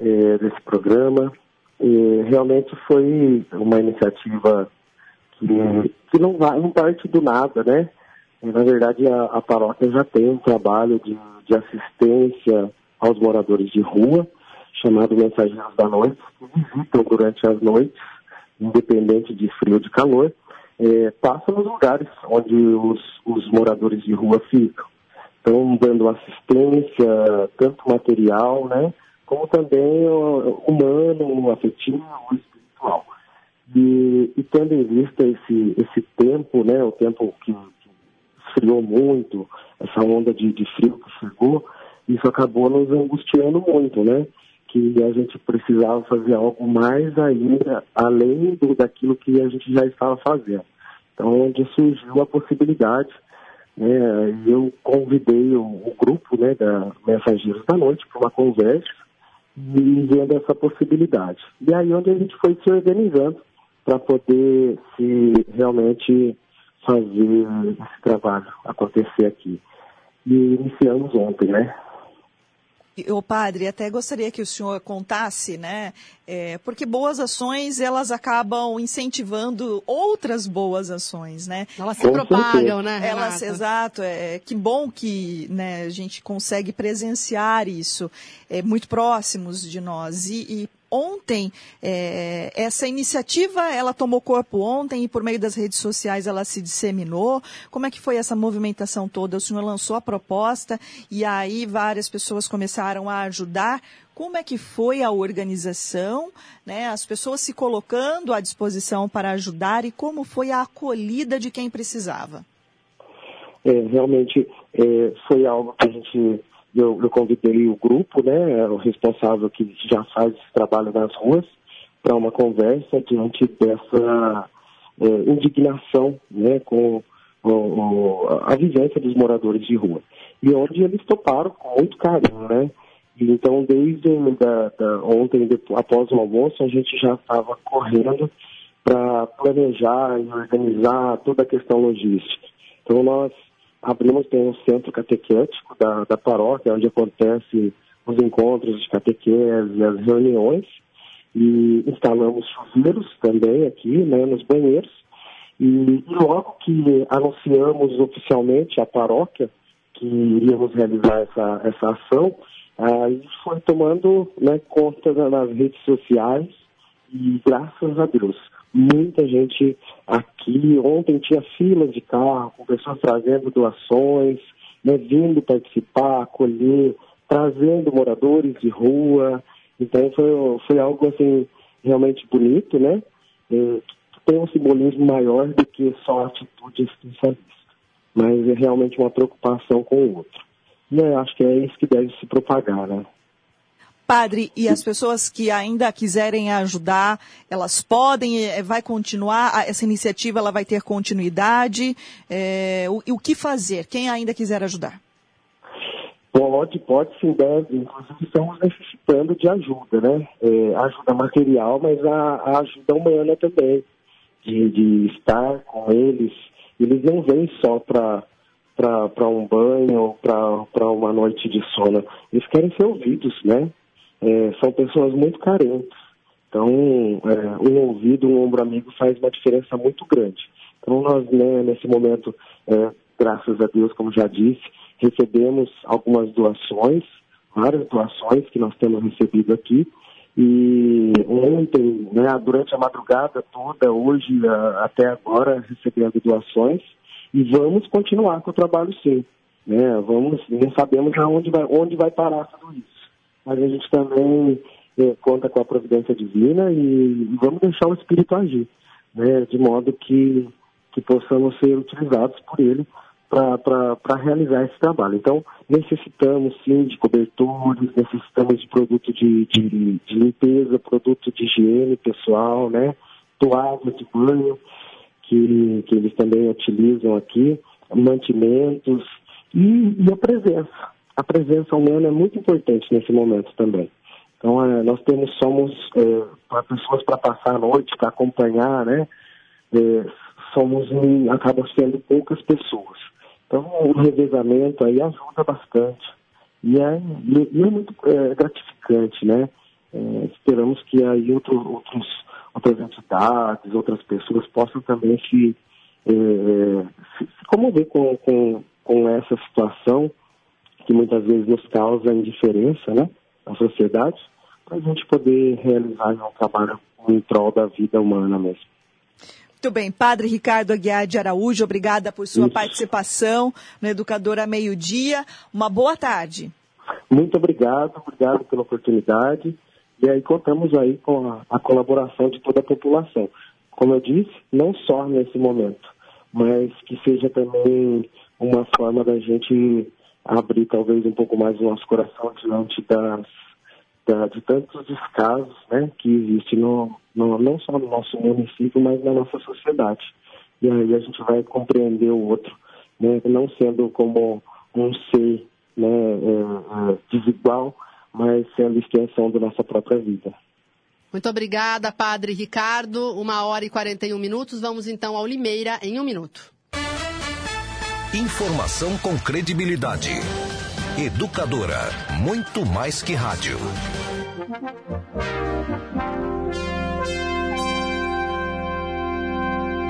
eh, desse programa. E realmente foi uma iniciativa que, que não, vai, não parte do nada, né? E, na verdade, a, a paróquia já tem um trabalho de, de assistência aos moradores de rua, chamado Mensageiros da Noite, que visitam durante as noites, independente de frio ou de calor, eh, passam nos lugares onde os, os moradores de rua ficam. Então, dando assistência, tanto material, né, como também humano, afetivo, espiritual. E, e tendo em vista esse, esse tempo, né, o tempo que esfriou muito, essa onda de, de frio que chegou, isso acabou nos angustiando muito, né? Que a gente precisava fazer algo mais ainda, além do, daquilo que a gente já estava fazendo. Então, onde surgiu a possibilidade, né, eu convidei o, o grupo né, da Mensageiros da Noite para uma conversa, e vendo essa possibilidade. E aí onde a gente foi se organizando para poder se realmente fazer esse trabalho acontecer aqui. E iniciamos ontem, né? O padre, até gostaria que o senhor contasse, né? É, porque boas ações elas acabam incentivando outras boas ações, né? Elas se Com propagam, certeza. né? Renata? Elas, exato. É, que bom que né, a gente consegue presenciar isso, é, muito próximos de nós. E, e ontem, é, essa iniciativa, ela tomou corpo ontem e por meio das redes sociais ela se disseminou. Como é que foi essa movimentação toda? O senhor lançou a proposta e aí várias pessoas começaram a ajudar. Como é que foi a organização, né? as pessoas se colocando à disposição para ajudar e como foi a acolhida de quem precisava? É, realmente é, foi algo que a gente eu, eu convidei o grupo, né, o responsável que já faz esse trabalho nas ruas, para uma conversa diante dessa é, indignação né, com o, o, a vivência dos moradores de rua. E onde eles toparam com muito carinho, né? Então, desde da, da, ontem, depois, após o almoço, a gente já estava correndo para planejar e organizar toda a questão logística. Então, nós abrimos tem um centro catequético da, da paróquia, onde acontece os encontros de catequese, as reuniões, e instalamos chuveiros também aqui, né, nos banheiros, e, e logo que anunciamos oficialmente a paróquia que iríamos realizar essa, essa ação, aí foi tomando né, conta nas redes sociais e graças a Deus muita gente aqui. Ontem tinha fila de carro, com pessoas trazendo doações, né, vindo participar, acolher, trazendo moradores de rua. Então foi, foi algo assim realmente bonito, né? É, tem um simbolismo maior do que só a atitude existencialista, mas é realmente uma preocupação com o outro. E eu acho que é isso que deve se propagar, né? Padre, e as pessoas que ainda quiserem ajudar, elas podem, eh, vai continuar, essa iniciativa ela vai ter continuidade? É, o, o que fazer? Quem ainda quiser ajudar? Pode, pode sim, deve. Inclusive estamos necessitando de ajuda, né? É, ajuda material, mas a, a ajuda humana também. De, de, estar com eles. Eles não vêm só para para um banho ou para uma noite de sono. Eles querem ser ouvidos, né? É, são pessoas muito carentes. Então, é, um ouvido, um ombro amigo faz uma diferença muito grande. Então, nós, né, nesse momento, é, graças a Deus, como já disse, recebemos algumas doações, várias doações que nós temos recebido aqui. E ontem, né, durante a madrugada toda, hoje a, até agora, recebendo doações. E vamos continuar com o trabalho sim. Né? Vamos, não sabemos aonde vai, onde vai parar tudo isso mas a gente também é, conta com a providência divina e, vamos deixar o Espírito agir, né, de modo que, que possamos ser utilizados por ele para realizar esse trabalho. Então, necessitamos sim de cobertores, necessitamos de produto de, de, de limpeza, produto de higiene pessoal, né, toalhas de banho, que, que eles também utilizam aqui, mantimentos e, e a presença a presença humana é muito importante nesse momento também. Então, é, nós temos, somos é, pessoas para passar a noite, para acompanhar, né? É, somos, em, acaba sendo poucas pessoas. Então, o revezamento aí ajuda bastante. E é, e é muito é, gratificante, né? É, esperamos que aí outro, outros, outras entidades, outras pessoas possam também se, é, se, se comover com, com, com essa situação que muitas vezes nos causa indiferença né, na sociedade, para a gente poder realizar um trabalho em prol da vida humana mesmo. Muito bem, Padre Ricardo Aguiar de Araújo, obrigada por sua Isso. participação no Educador a Meio Dia. Uma boa tarde. Muito obrigado, obrigado pela oportunidade. E aí contamos aí com a, a colaboração de toda a população. Como eu disse, não só nesse momento, mas que seja também uma forma da gente abrir talvez um pouco mais o nosso coração diante das, da, de tantos descasos né, que existem no, no, não só no nosso município, mas na nossa sociedade. E aí a gente vai compreender o outro, né, não sendo como um ser né, é, é, desigual, mas sendo extensão da nossa própria vida. Muito obrigada, Padre Ricardo. Uma hora e 41 minutos. Vamos então ao Limeira em um minuto. Informação com credibilidade. Educadora, muito mais que rádio.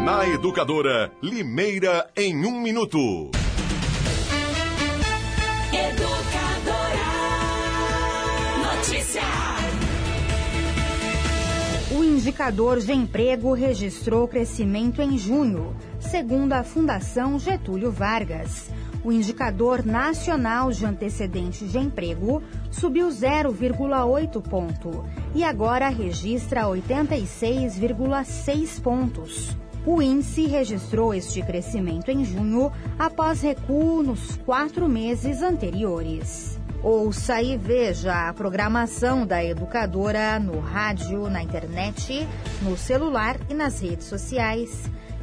Na Educadora, Limeira em um minuto. Educadora. Notícia. O indicador de emprego registrou crescimento em junho, segundo a Fundação Getúlio Vargas. O indicador nacional de antecedentes de emprego subiu 0,8 ponto e agora registra 86,6 pontos. O índice registrou este crescimento em junho após recuo nos quatro meses anteriores. Ouça e veja a programação da educadora no rádio, na internet, no celular e nas redes sociais.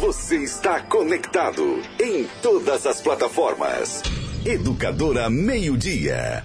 Você está conectado em todas as plataformas. Educadora Meio Dia.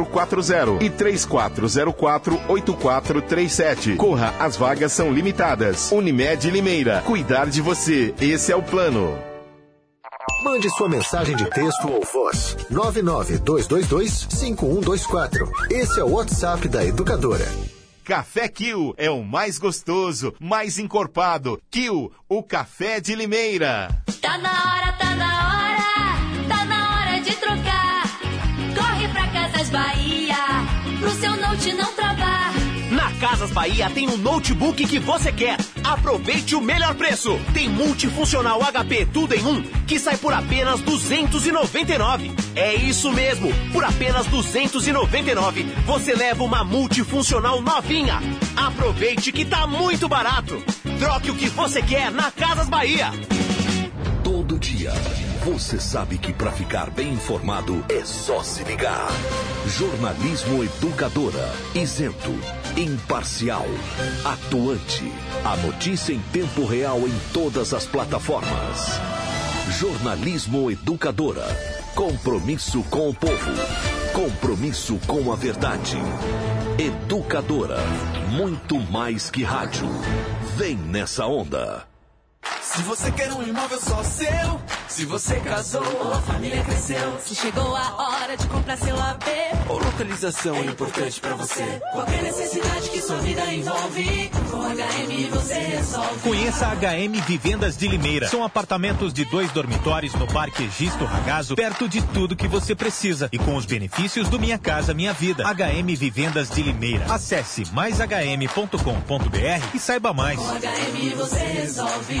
8440 e 3404 8437. Corra, as vagas são limitadas. Unimed Limeira. Cuidar de você. Esse é o plano. Mande sua mensagem de texto ou voz. 992225124. Esse é o WhatsApp da Educadora. Café Kill é o mais gostoso, mais encorpado. Kill, o café de Limeira. Tá na hora, tá na hora, Casas Bahia tem o notebook que você quer. Aproveite o melhor preço. Tem multifuncional HP tudo em um que sai por apenas 299. É isso mesmo, por apenas 299 você leva uma multifuncional novinha. Aproveite que tá muito barato. Troque o que você quer na Casas Bahia. Todo dia, você sabe que para ficar bem informado é só se ligar. Jornalismo Educadora, isento, imparcial, atuante. A notícia em tempo real em todas as plataformas. Jornalismo Educadora. Compromisso com o povo. Compromisso com a verdade. Educadora. Muito mais que rádio. Vem nessa onda. Se você quer um imóvel só seu, Se você casou ou a família cresceu. Se chegou a hora de comprar seu AP. Ou localização é importante pra você. Qualquer necessidade que sua vida envolve. Com HM você resolve. Conheça a HM Vivendas de Limeira. São apartamentos de dois dormitórios no Parque Egisto Ragazo, perto de tudo que você precisa e com os benefícios do Minha Casa Minha Vida. HM Vivendas de Limeira. Acesse maishm.com.br e saiba mais. Com HM você resolve.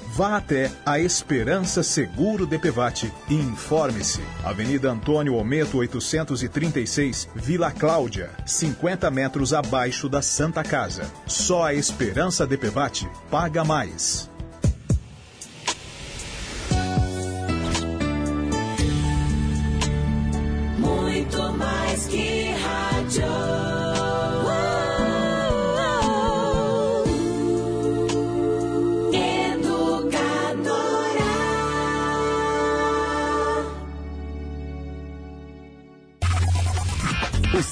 Vá até a Esperança Seguro DPVAT e informe-se. Avenida Antônio Ometo 836, Vila Cláudia, 50 metros abaixo da Santa Casa. Só a Esperança DPVAT paga mais. Muito mais que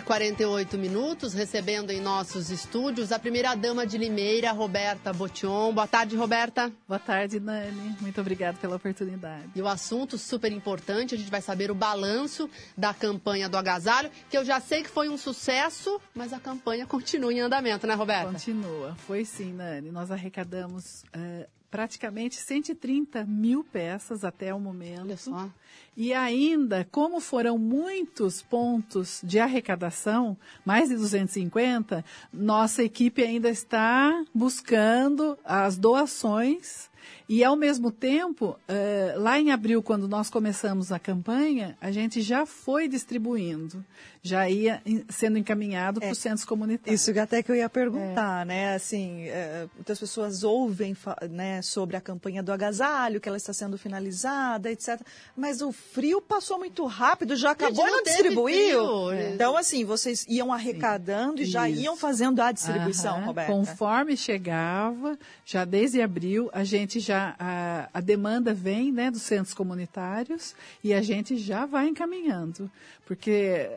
E 48 minutos, recebendo em nossos estúdios a primeira-dama de Limeira, Roberta Botion. Boa tarde, Roberta. Boa tarde, Nani. Muito obrigada pela oportunidade. E o assunto super importante, a gente vai saber o balanço da campanha do agasalho, que eu já sei que foi um sucesso, mas a campanha continua em andamento, né, Roberta? Continua. Foi sim, Nani. Nós arrecadamos eh, praticamente 130 mil peças até o momento. Olha só. E ainda, como foram muitos pontos de arrecadação, mais de 250, nossa equipe ainda está buscando as doações. E, ao mesmo tempo, eh, lá em abril, quando nós começamos a campanha, a gente já foi distribuindo, já ia sendo encaminhado para os centros comunitários. Isso até que eu ia perguntar, né? Assim, é, muitas pessoas ouvem né, sobre a campanha do agasalho, que ela está sendo finalizada, etc. Mas o frio passou muito rápido, já acabou e não distribuiu. frio. Então, assim, vocês iam arrecadando e já Isso. iam fazendo a distribuição, Aham. Roberta. Conforme chegava, já desde abril, a gente já, a, a demanda vem né, dos centros comunitários e a gente já vai encaminhando, porque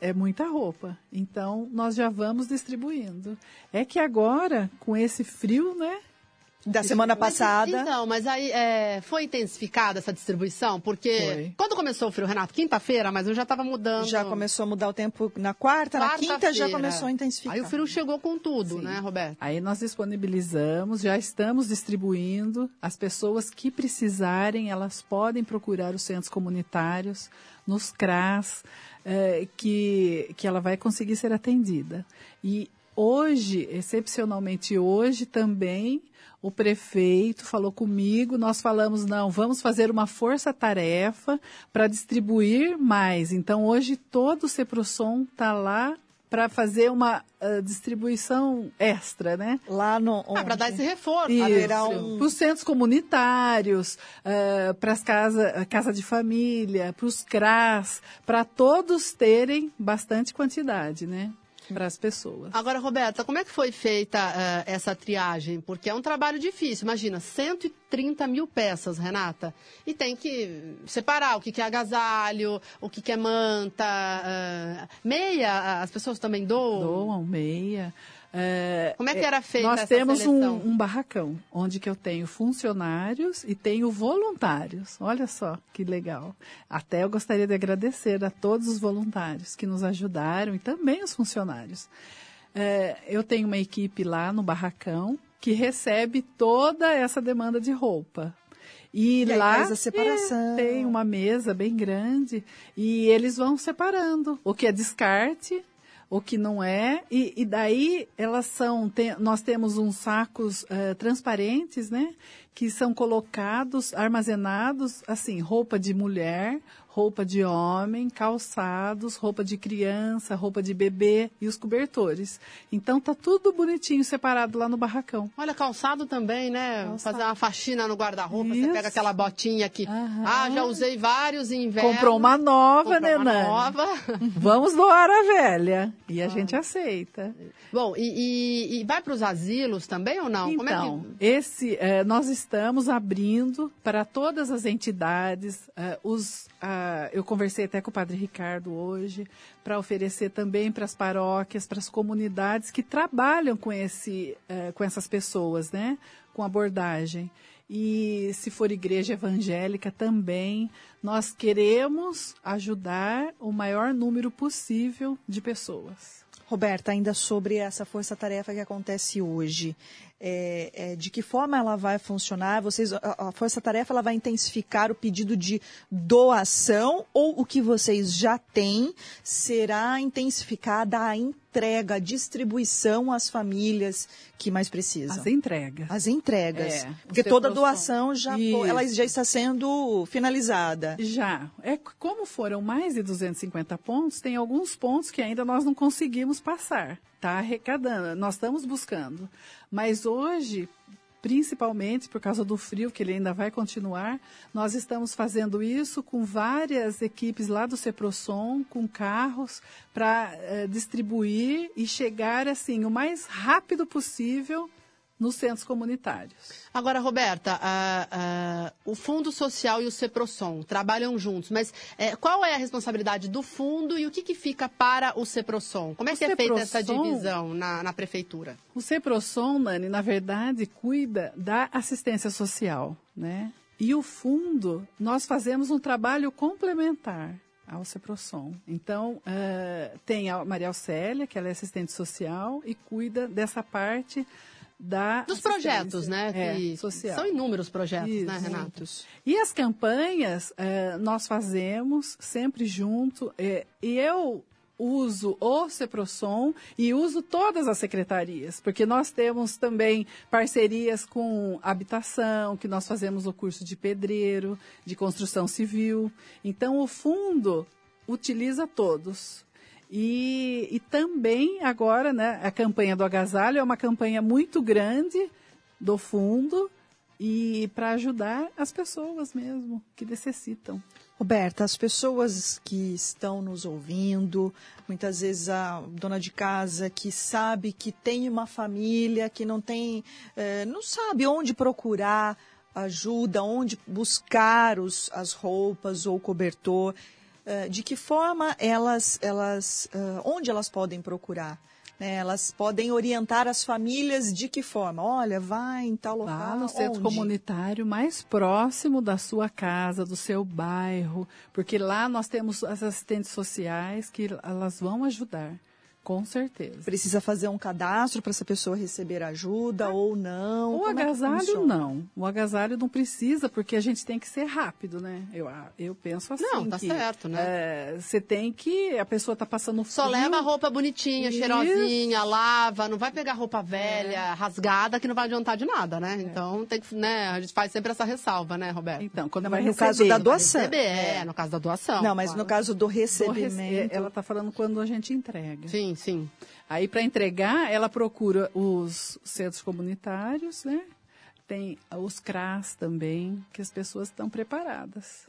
é muita roupa. Então, nós já vamos distribuindo. É que agora, com esse frio, né? Da semana Mas, passada. Então, mas aí é, foi intensificada essa distribuição? Porque Foi. quando começou o frio, Renato? Quinta-feira, mas eu já estava mudando. Já começou a mudar o tempo na quarta, na quinta já Quarta-feira. começou a intensificar. Aí o frio chegou com tudo, né, Roberto? Aí nós disponibilizamos, já estamos distribuindo. As pessoas que precisarem, elas podem procurar os centros comunitários, nos CRAS, eh, que, que ela vai conseguir ser atendida. E hoje, excepcionalmente hoje também, o prefeito falou comigo, nós falamos, não, vamos fazer uma força-tarefa para distribuir mais. Então, hoje todo o Ceprosom está lá para fazer uma ah, distribuição extra, né? Lá no. Ah, para dar esse reforço. Haverá um- Para os centros comunitários, para as casas casa de família, para os CRAS, para todos terem bastante quantidade, né? Para as pessoas. Agora, Roberta, como é que foi feita eh, essa triagem? Porque é um trabalho difícil. Imagina, 130 mil peças, Renata. E tem que separar o que que é agasalho, o que que é manta, eh, meia, as pessoas também doam? Doam meia. É, Como é que era feita Nós temos um, um barracão, onde que eu tenho funcionários e tenho voluntários. Olha só que legal. Até eu gostaria de agradecer a todos os voluntários que nos ajudaram e também os funcionários. É, eu tenho uma equipe lá no barracão que recebe toda essa demanda de roupa. E, E lá faz a separação. é, tem uma mesa bem grande e eles vão separando o que é descarte, o que não é, e, e daí elas são, tem- nós temos uns sacos eh, transparentes, né? que são colocados, armazenados, assim, roupa de mulher, roupa de homem, calçados, roupa de criança, roupa de bebê e os cobertores. Então tá tudo bonitinho separado lá no barracão. Olha, calçado também, né? Fazer uma faxina no guarda-roupa, você pega aquela botinha que, ah, já usei vários em inverno. Comprou uma nova, Comprou né, uma Nani? nova. Vamos doar a velha. E a gente aceita. Bom, e, e- e vai para os asilos também ou não? Como é Então, que... esse, eh, nós estamos abrindo para todas as entidades, eh, os, ah, eu conversei até com o Padre Ricardo hoje, para oferecer também para as paróquias, para as comunidades que trabalham com, esse, eh, com essas pessoas, né? Com abordagem. E se for igreja evangélica também, nós queremos ajudar o maior número possível de pessoas. Roberta, ainda sobre essa força-tarefa que acontece hoje, é, é, de que forma ela vai funcionar? Vocês, a, a força-tarefa ela vai intensificar o pedido de doação ou o que vocês já têm será intensificada a entrega, a distribuição às famílias que mais precisam? As entregas. As entregas. É, Porque toda doação já, Isso. ela já está sendo finalizada. Já. É, como foram mais de 250 pontos, tem alguns pontos que ainda nós não conseguimos passar. Está arrecadando, nós estamos buscando. Mas hoje, principalmente por causa do frio, que ele ainda vai continuar, nós estamos fazendo isso com várias equipes lá do Ceprosom, com carros, para distribuir e chegar assim o mais rápido possível nos centros comunitários. Agora, Roberta, o Fundo Social e o CEPROSOM trabalham juntos, mas eh, qual é a responsabilidade do fundo e o que, que fica para o CEPROSOM? Como é O que é feita essa CEPROSOM divisão na, na prefeitura? O CEPROSOM, Nani, na verdade, cuida da assistência social, né? E o fundo, nós fazemos um trabalho complementar ao CEPROSOM. Então, eh, tem a Maria Célia, que ela é assistente social e cuida dessa parte da Dos projetos, né? é, social. São inúmeros projetos, né, Isso. Renato? E as campanhas eh, nós fazemos sempre junto. eh, e eu uso o Ceprosom e uso todas as secretarias, porque nós temos também parcerias com habitação, que nós fazemos o curso de pedreiro, de construção civil. Então o fundo utiliza todos. E, e também agora, né, a campanha do agasalho é uma campanha muito grande do fundo e para ajudar as pessoas mesmo que necessitam. Roberta, as pessoas que estão nos ouvindo, muitas vezes a dona de casa que sabe que tem uma família, que não tem, eh, não sabe onde procurar ajuda, onde buscar os, as roupas ou cobertor, eh, de que forma elas, elas, eh, onde elas podem procurar? né? Elas podem orientar as famílias de que forma? Olha, vai em tal local. Lá no centro onde? comunitário mais próximo da sua casa, do seu bairro, porque lá nós temos as assistentes sociais que elas vão ajudar, com certeza. Precisa fazer um cadastro para essa pessoa receber ajuda ou não? O Como é agasalho funciona? não. O agasalho não precisa, porque a gente tem que ser rápido, né? Eu, eu penso assim. Não, tá que, certo, né? é, Você tem que. A pessoa está passando frio. Só leva a roupa bonitinha, Isso. cheirosinha, lava, não vai pegar roupa É. velha, rasgada, que não vai adiantar de nada, né? Então tem que, né, a gente faz sempre essa ressalva, né, Roberto? Então, quando Não, vai no receber, caso da vai doação. Receber, é, no caso da doação. Não, mas claro. no caso do Do rece- recebimento. Ela está falando quando a gente entrega. Sim, sim. Aí, para entregar, ela procura os centros comunitários, né? Tem os CRAS também, que as pessoas estão preparadas.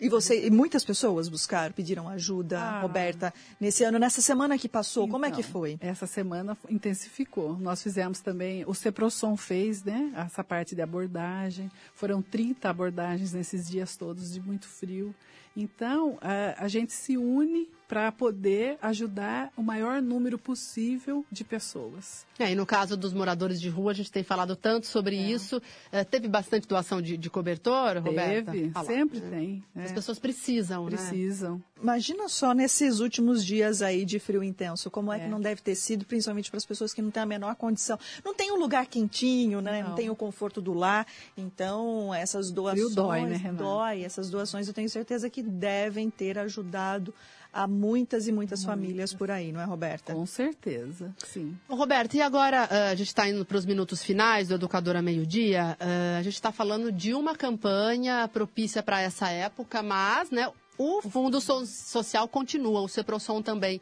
E você, e muitas pessoas buscaram, pediram ajuda, Ah. Roberta, nesse ano, nessa semana que passou, como é que Então, foi? Essa semana intensificou. Nós fizemos também, o Ceprosom fez, né? Essa parte de abordagem. Foram 30 abordagens nesses dias todos de muito frio. Então, a, a gente se une para poder ajudar o maior número possível de pessoas. É, e no caso dos moradores de rua, a gente tem falado tanto sobre isso. Eh, teve bastante doação de, de cobertor, Roberta? Teve, lá, sempre né? tem. é. As pessoas precisam, né? Precisam. Imagina só nesses últimos dias aí de frio intenso, como é, que não deve ter sido, principalmente para as pessoas que não têm a menor condição. Não tem um lugar quentinho, né? Não, Não. tem o conforto do lar. Então, essas doações dói, né, Renata? dói. Essas doações eu tenho certeza que devem ter ajudado a muitas e muitas famílias por aí, não é, Roberta? Com certeza, sim. Ô, Roberto, e agora ah, a gente está indo para os minutos finais do Educadora Meio-Dia. ah, a gente está falando de uma campanha propícia para essa época, mas né, o Fundo So- Social continua, o CEPROSOM também.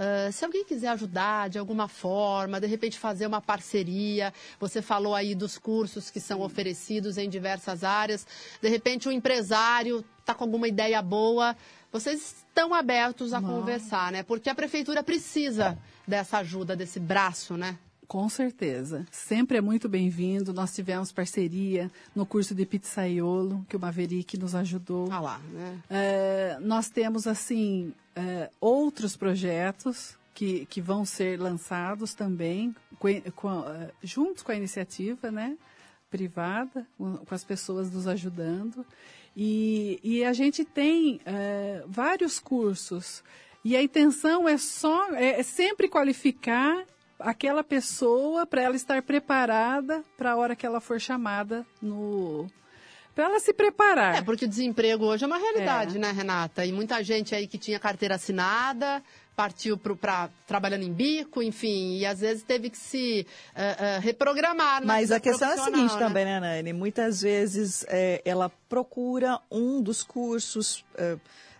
Ah, se alguém quiser ajudar de alguma forma, de repente fazer uma parceria, você falou aí dos cursos que são oferecidos em diversas áreas, de repente o empresário está com alguma ideia boa, vocês estão abertos a Não. conversar, né? Porque a prefeitura precisa dessa ajuda, desse braço, né? Com certeza. Sempre é muito bem-vindo. Nós tivemos parceria no curso de pizzaiolo, que o Maverick nos ajudou. Ah lá, né? É, nós temos, assim, é, outros projetos que, que vão ser lançados também, com, com, é, juntos com a iniciativa, né? Privada, com, com as pessoas nos ajudando. E, e a gente tem é, vários cursos. E a intenção é só, é, é sempre qualificar aquela pessoa para ela estar preparada para a hora que ela for chamada no para ela se preparar. É, porque o desemprego hoje é uma realidade, né, Renata? E muita gente aí que tinha carteira assinada partiu para trabalhando em bico, enfim, e às vezes teve que se eh, eh, reprogramar. na Mas a questão é a seguinte né? também, né, Nani? Muitas vezes é, ela procura um dos cursos é,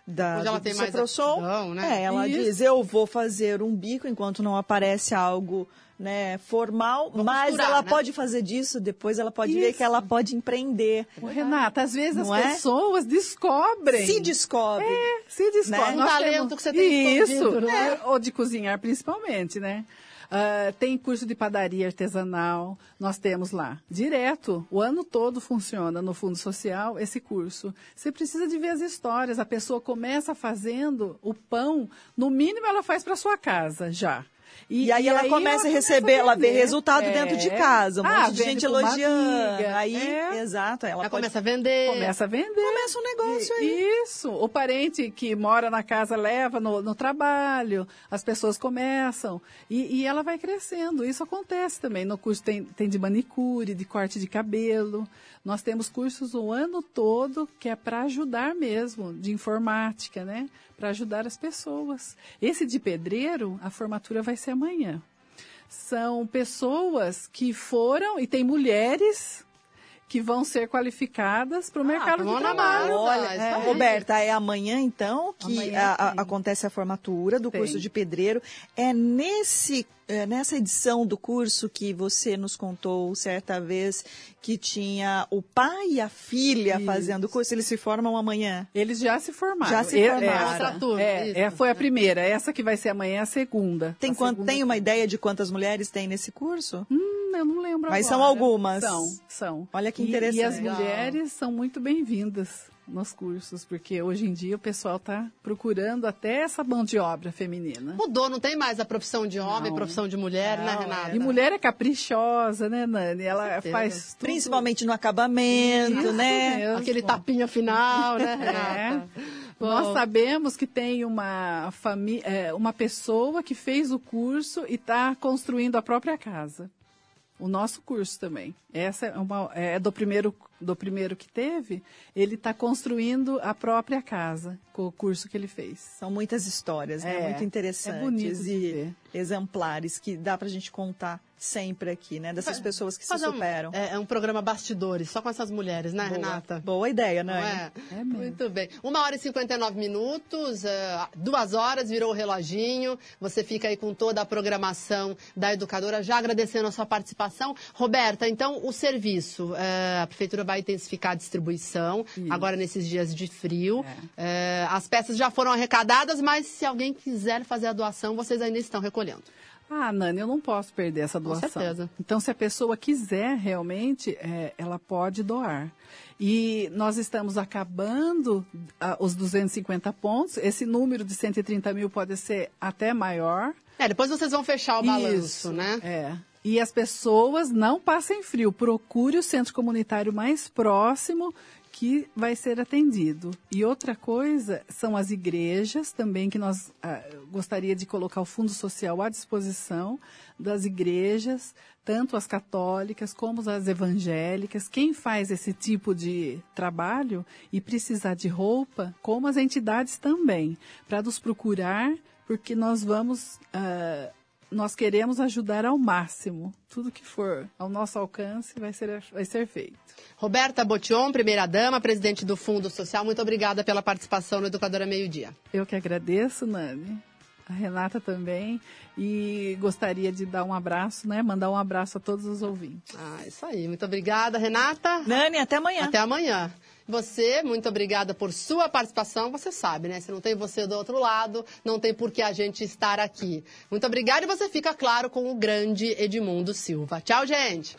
da Hoje ela do tem mais aptidão, né? É, ela Isso. diz, eu vou fazer um bico enquanto não aparece algo né, formal, mas costurar, ela né? pode fazer disso, depois ela pode ver Isso. que ela pode empreender. Ô, Renata, às vezes Não as é? pessoas descobrem. Se descobre. É, se descobre. Né? Nós Um talento temos- que você tem Isso, escondido, né? é, ou de cozinhar principalmente, né? Ah, tem curso de padaria artesanal, nós temos lá, direto, o ano todo funciona no Fundo Social esse curso. Você precisa de ver as histórias, a pessoa começa fazendo o pão, no mínimo ela faz para sua casa já. E, aí ela começa a receber, ela vê resultado É. dentro de casa, um Ah, monte de gente elogiando. Aí, É. exato, ela, Ela pode- começa a vender. Começa a vender. Começa um negócio aí. Isso. O parente que mora na casa leva no, no trabalho, as pessoas começam. E, e ela vai crescendo. Isso acontece também. No curso tem, tem de manicure, de corte de cabelo. Nós temos cursos o ano todo que é para ajudar mesmo, de informática, né? Para ajudar as pessoas. Esse de pedreiro, a formatura vai ser amanhã. São pessoas que foram, e tem mulheres que vão ser qualificadas para o mercado de trabalho. Olha, é, Roberta, é amanhã então que Amanhã a- a- acontece a formatura do Tem. curso de pedreiro. É nesse é nessa edição do curso que você nos contou certa vez que tinha o pai e a filha Isso. fazendo o curso. Eles se formam amanhã. Eles já se formaram. Já se É- formaram. turma, é, isso. é, foi a primeira. Essa que vai ser amanhã é a segunda. Tem, A quant- segunda tem uma ideia de quantas mulheres tem nesse curso? Hum, eu não lembro Mas agora. são algumas. São, são. Olha que E- interessante. E, as mulheres são muito bem-vindas nos cursos, porque hoje em dia o pessoal está procurando até essa mão de obra feminina. Mudou, não tem mais a profissão de homem, Não. profissão de mulher, né, Não, Renata? E mulher é caprichosa, né, Nani? Ela certeza. faz tudo. Principalmente no acabamento, Isso né? mesmo. Aquele tapinha final, né, É. Renata? Nós Bom. sabemos que tem uma, fami é, uma pessoa que fez o curso e está construindo a própria casa. O nosso curso também. Essa é, uma, é do primeiro do primeiro que teve. Ele está construindo a própria casa com o curso que ele fez. São muitas histórias, né? É, Muito interessantes é bonito e exemplares que dá pra gente contar sempre aqui, né? Dessas pessoas que se Fazer um- superam. é, é um programa bastidores, só com essas mulheres, né, Boa. Renata? Boa ideia, Não né? é? Muito bem. Uma hora e 59 minutos, eh, duas horas, virou o reloginho. Você fica aí com toda a programação da educadora, já agradecendo a sua participação. Roberta, então, o serviço, eh, a prefeitura vai intensificar a distribuição, agora nesses dias de frio. Eh, as peças já foram arrecadadas, mas se alguém quiser fazer a doação, vocês ainda estão recolhendo. Ah, Nani, eu não posso perder essa Com doação. certeza. Então, se a pessoa quiser realmente, é, ela pode doar. E nós estamos acabando ah, os 250 pontos. Esse número de 130 mil pode ser até maior. É, depois vocês vão fechar o balanço, Isso, né? É. E as pessoas não passem frio. Procure o centro comunitário mais próximo que vai ser atendido. E outra coisa são as igrejas também, que nós ah, gostaria de colocar o Fundo Social à disposição das igrejas, tanto as católicas como as evangélicas. Quem faz esse tipo de trabalho e precisar de roupa, como as entidades também, para nos procurar, porque nós vamos. ah, nós queremos ajudar ao máximo. Tudo que for ao nosso alcance vai ser, vai ser feito. Roberta Botion, primeira-dama, presidente do Fundo Social, muito obrigada pela participação no Educadora Meio Dia. Eu que agradeço, Nani. A Renata também. E gostaria de dar um abraço, né? Mandar um abraço a todos os ouvintes. Ah, isso aí. Muito obrigada, Renata. Nani, até amanhã. Até amanhã. Você, muito obrigada por sua participação. Você sabe, né? Se não tem você do outro lado, não tem por que a gente estar aqui. Muito obrigada e você fica, claro, com o grande Edmundo Silva. Tchau, gente!